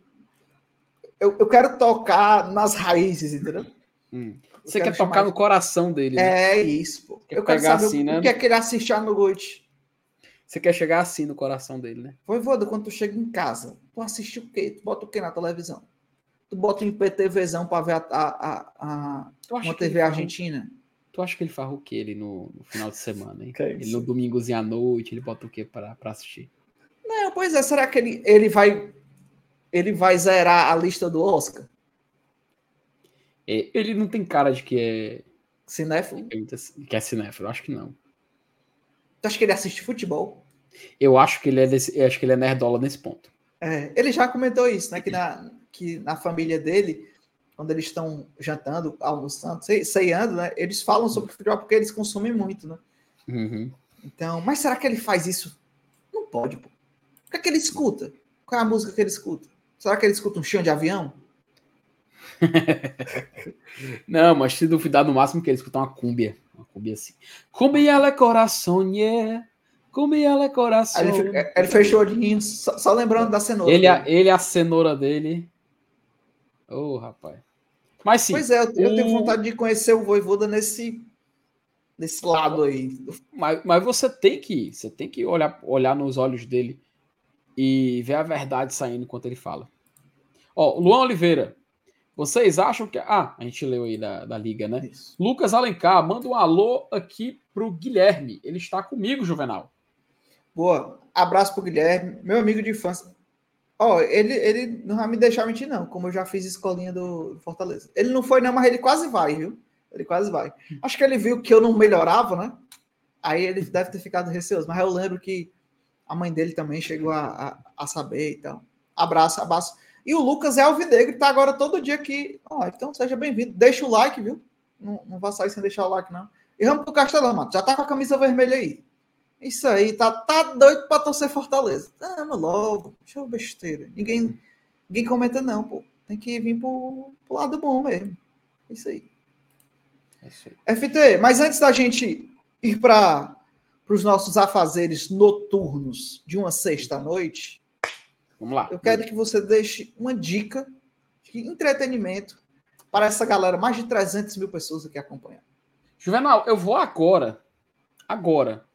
Eu, eu quero tocar nas raízes, entendeu? Hum. Você quer tocar de... no coração dele. Né? É isso, pô. Quer eu quero saber assim, o, né? o que é que ele assiste à noite. Você quer chegar assim no coração dele, né? Voivoda, quando tu chega em casa, tu assiste o quê? Tu bota o quê na televisão? Tu bota um IPTVzão pra ver a, a, a, a uma TV argentina? Tu acha que ele faz o quê ele no, no final de semana, hein? ele no domingozinho à noite, ele bota o quê pra, pra assistir? Não, pois é, será que ele, ele vai ele vai zerar a lista do Oscar? É, ele não tem cara de que é cinéfilo? Que é cinéfilo, acho que não. Tu acha que ele assiste futebol? Eu acho que ele é desse, eu acho que ele é nerdola nesse ponto. É, ele já comentou isso, né? Que na, que na família dele, quando eles estão jantando, almoçando, ceando, né? Eles falam sobre futebol porque eles consomem muito, né? Uhum. Então, mas será que ele faz isso? Não pode, pô que é que ele escuta? Qual é a música que ele escuta? Será que ele escuta um chão de avião? Não, mas se duvidar no máximo que ele escutar uma cúmbia. Uma cúmbia assim. Cumbia ela é coração, yeah. Cumbia ela é coração. Ele, ele fechou o olhinho, só, só, lembrando da cenoura. Ele, a, ele a cenoura dele. Ô, oh, rapaz. Mas sim. Pois é, eu, eu tenho vontade de conhecer o Voivoda nesse nesse lado aí. Mas, mas você tem que, você tem que olhar, olhar nos olhos dele e ver a verdade saindo enquanto ele fala. Ó, Luan Oliveira, vocês acham que. Ah, a gente leu aí da, da liga, né? Isso. Lucas Alencar, manda um alô aqui pro Guilherme. Ele está comigo, Juvenal. Boa. Abraço pro Guilherme, meu amigo de infância. Ó, ele, ele não vai me deixar mentir, não, como eu já fiz escolinha do Fortaleza. Ele não foi, não, mas ele quase vai, viu? Ele quase vai. Acho que ele viu que eu não melhorava, né? Aí ele deve ter ficado receoso. Mas eu lembro que a mãe dele também chegou a, a, a saber e tal. Abraço, abraço. E o Lucas é alvinegro, tá agora todo dia aqui. Oh, então seja bem-vindo. Deixa o like, viu? Não, não vá sair sem deixar o like, não. E vamos pro Castelão, Mato. Já tá com a camisa vermelha aí. Isso aí, tá, tá doido pra torcer Fortaleza. Vamos logo. Deixa eu besteira. Ninguém, ninguém comenta, não, pô. Tem que vir pro, pro lado bom mesmo. Isso aí. É isso aí. FT, mas antes da gente ir para os nossos afazeres noturnos de uma sexta-noite, Vamos lá. Eu quero que você deixe uma dica de entretenimento para essa galera, mais de 300 mil pessoas aqui acompanhando. Juvenal, eu vou agora, agora,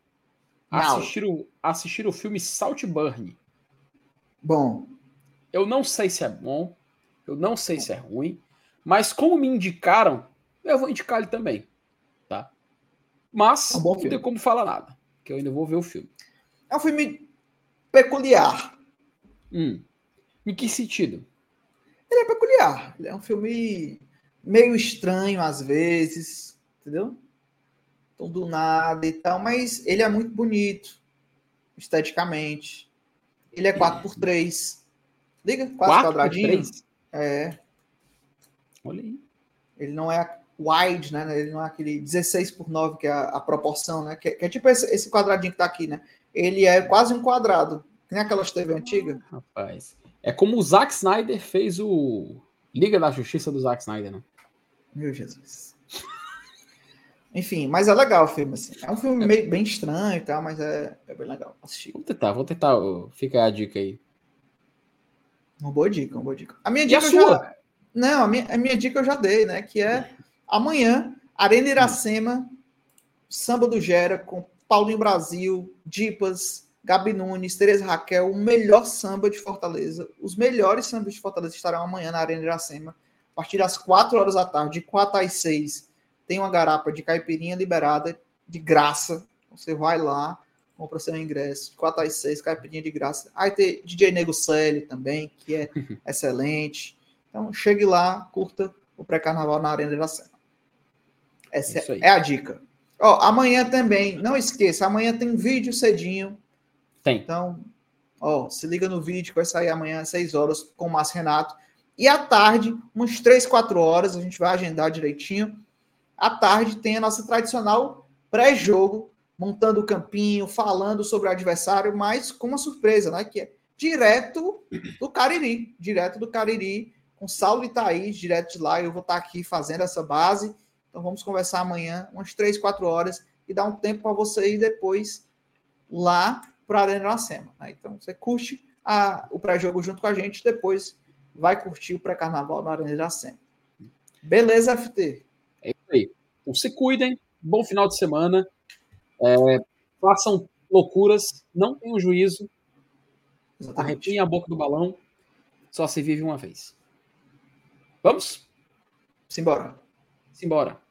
assistir o, assistir o filme Saltburn. Bom. Eu não sei se é bom, eu não sei se é ruim, mas como me indicaram, eu vou indicar ele também? Mas é um não tem como falar nada, que eu ainda vou ver o filme. É um filme peculiar. Hum. Em que sentido? Ele é peculiar. Ele é um filme meio estranho às vezes, entendeu? Então, do nada e tal, mas ele é muito bonito, esteticamente. Ele é 4x3. Liga? 4 quadradinhos. É. Olha aí. Ele não é wide, né? Ele não é aquele 16 por 9 que é a, a proporção, né? Que, que, é tipo esse, esse quadradinho que tá aqui, né? Ele é quase um quadrado. Tem aquelas TV antiga? Rapaz. É como o Zack Snyder fez o Liga da Justiça do Zack Snyder, né? Meu Jesus. Enfim, mas é legal o filme, assim. É um filme é. Meio, bem estranho e tal, mas é, é bem legal assistir. Vou tentar, vou tentar. Fica a dica aí. Uma boa dica, uma boa dica. A minha dica a sua? Já... Não, a minha, a minha dica eu já dei, né? Que é amanhã, Arena Iracema, Samba do Gera, com Paulinho Brasil, Dipas, Gabi Nunes, Tereza Raquel, o melhor samba de Fortaleza. Os melhores sambas de Fortaleza estarão amanhã na Arena Iracema, a partir das 4 horas da tarde, de 4 às 6. Tem uma garapa de caipirinha liberada, de graça. Você vai lá, compra seu ingresso, de 4 às 6, caipirinha de graça. Aí tem DJ Nego Celi também, que é excelente. Então, chegue lá, curta o pré-carnaval na Arena Iracema. Essa é a dica. Ó, amanhã também, não esqueça, amanhã tem vídeo cedinho tem. Então, ó, se liga no vídeo que vai sair amanhã às 6 horas com o Márcio Renato. E à tarde, umas 3, 4 horas, a gente vai agendar direitinho. À tarde tem a nossa tradicional pré-jogo, montando o campinho, falando sobre o adversário, mas com uma surpresa, né? Que é direto do Cariri, direto do Cariri, com Saulo e Thaís, direto de lá. Eu vou estar aqui fazendo essa base. Então vamos conversar amanhã, umas 3, 4 horas, e dar um tempo para você ir depois lá para a Arena Iracema. Né? Então você curte a, o pré-jogo junto com a gente, depois vai curtir o pré-carnaval na Arena Iracema. Beleza, FT? É isso aí. Então se cuidem, bom final de semana, é, façam loucuras, não tenham juízo, arrepiem a boca do balão, só se vive uma vez. Vamos? Simbora. Simbora.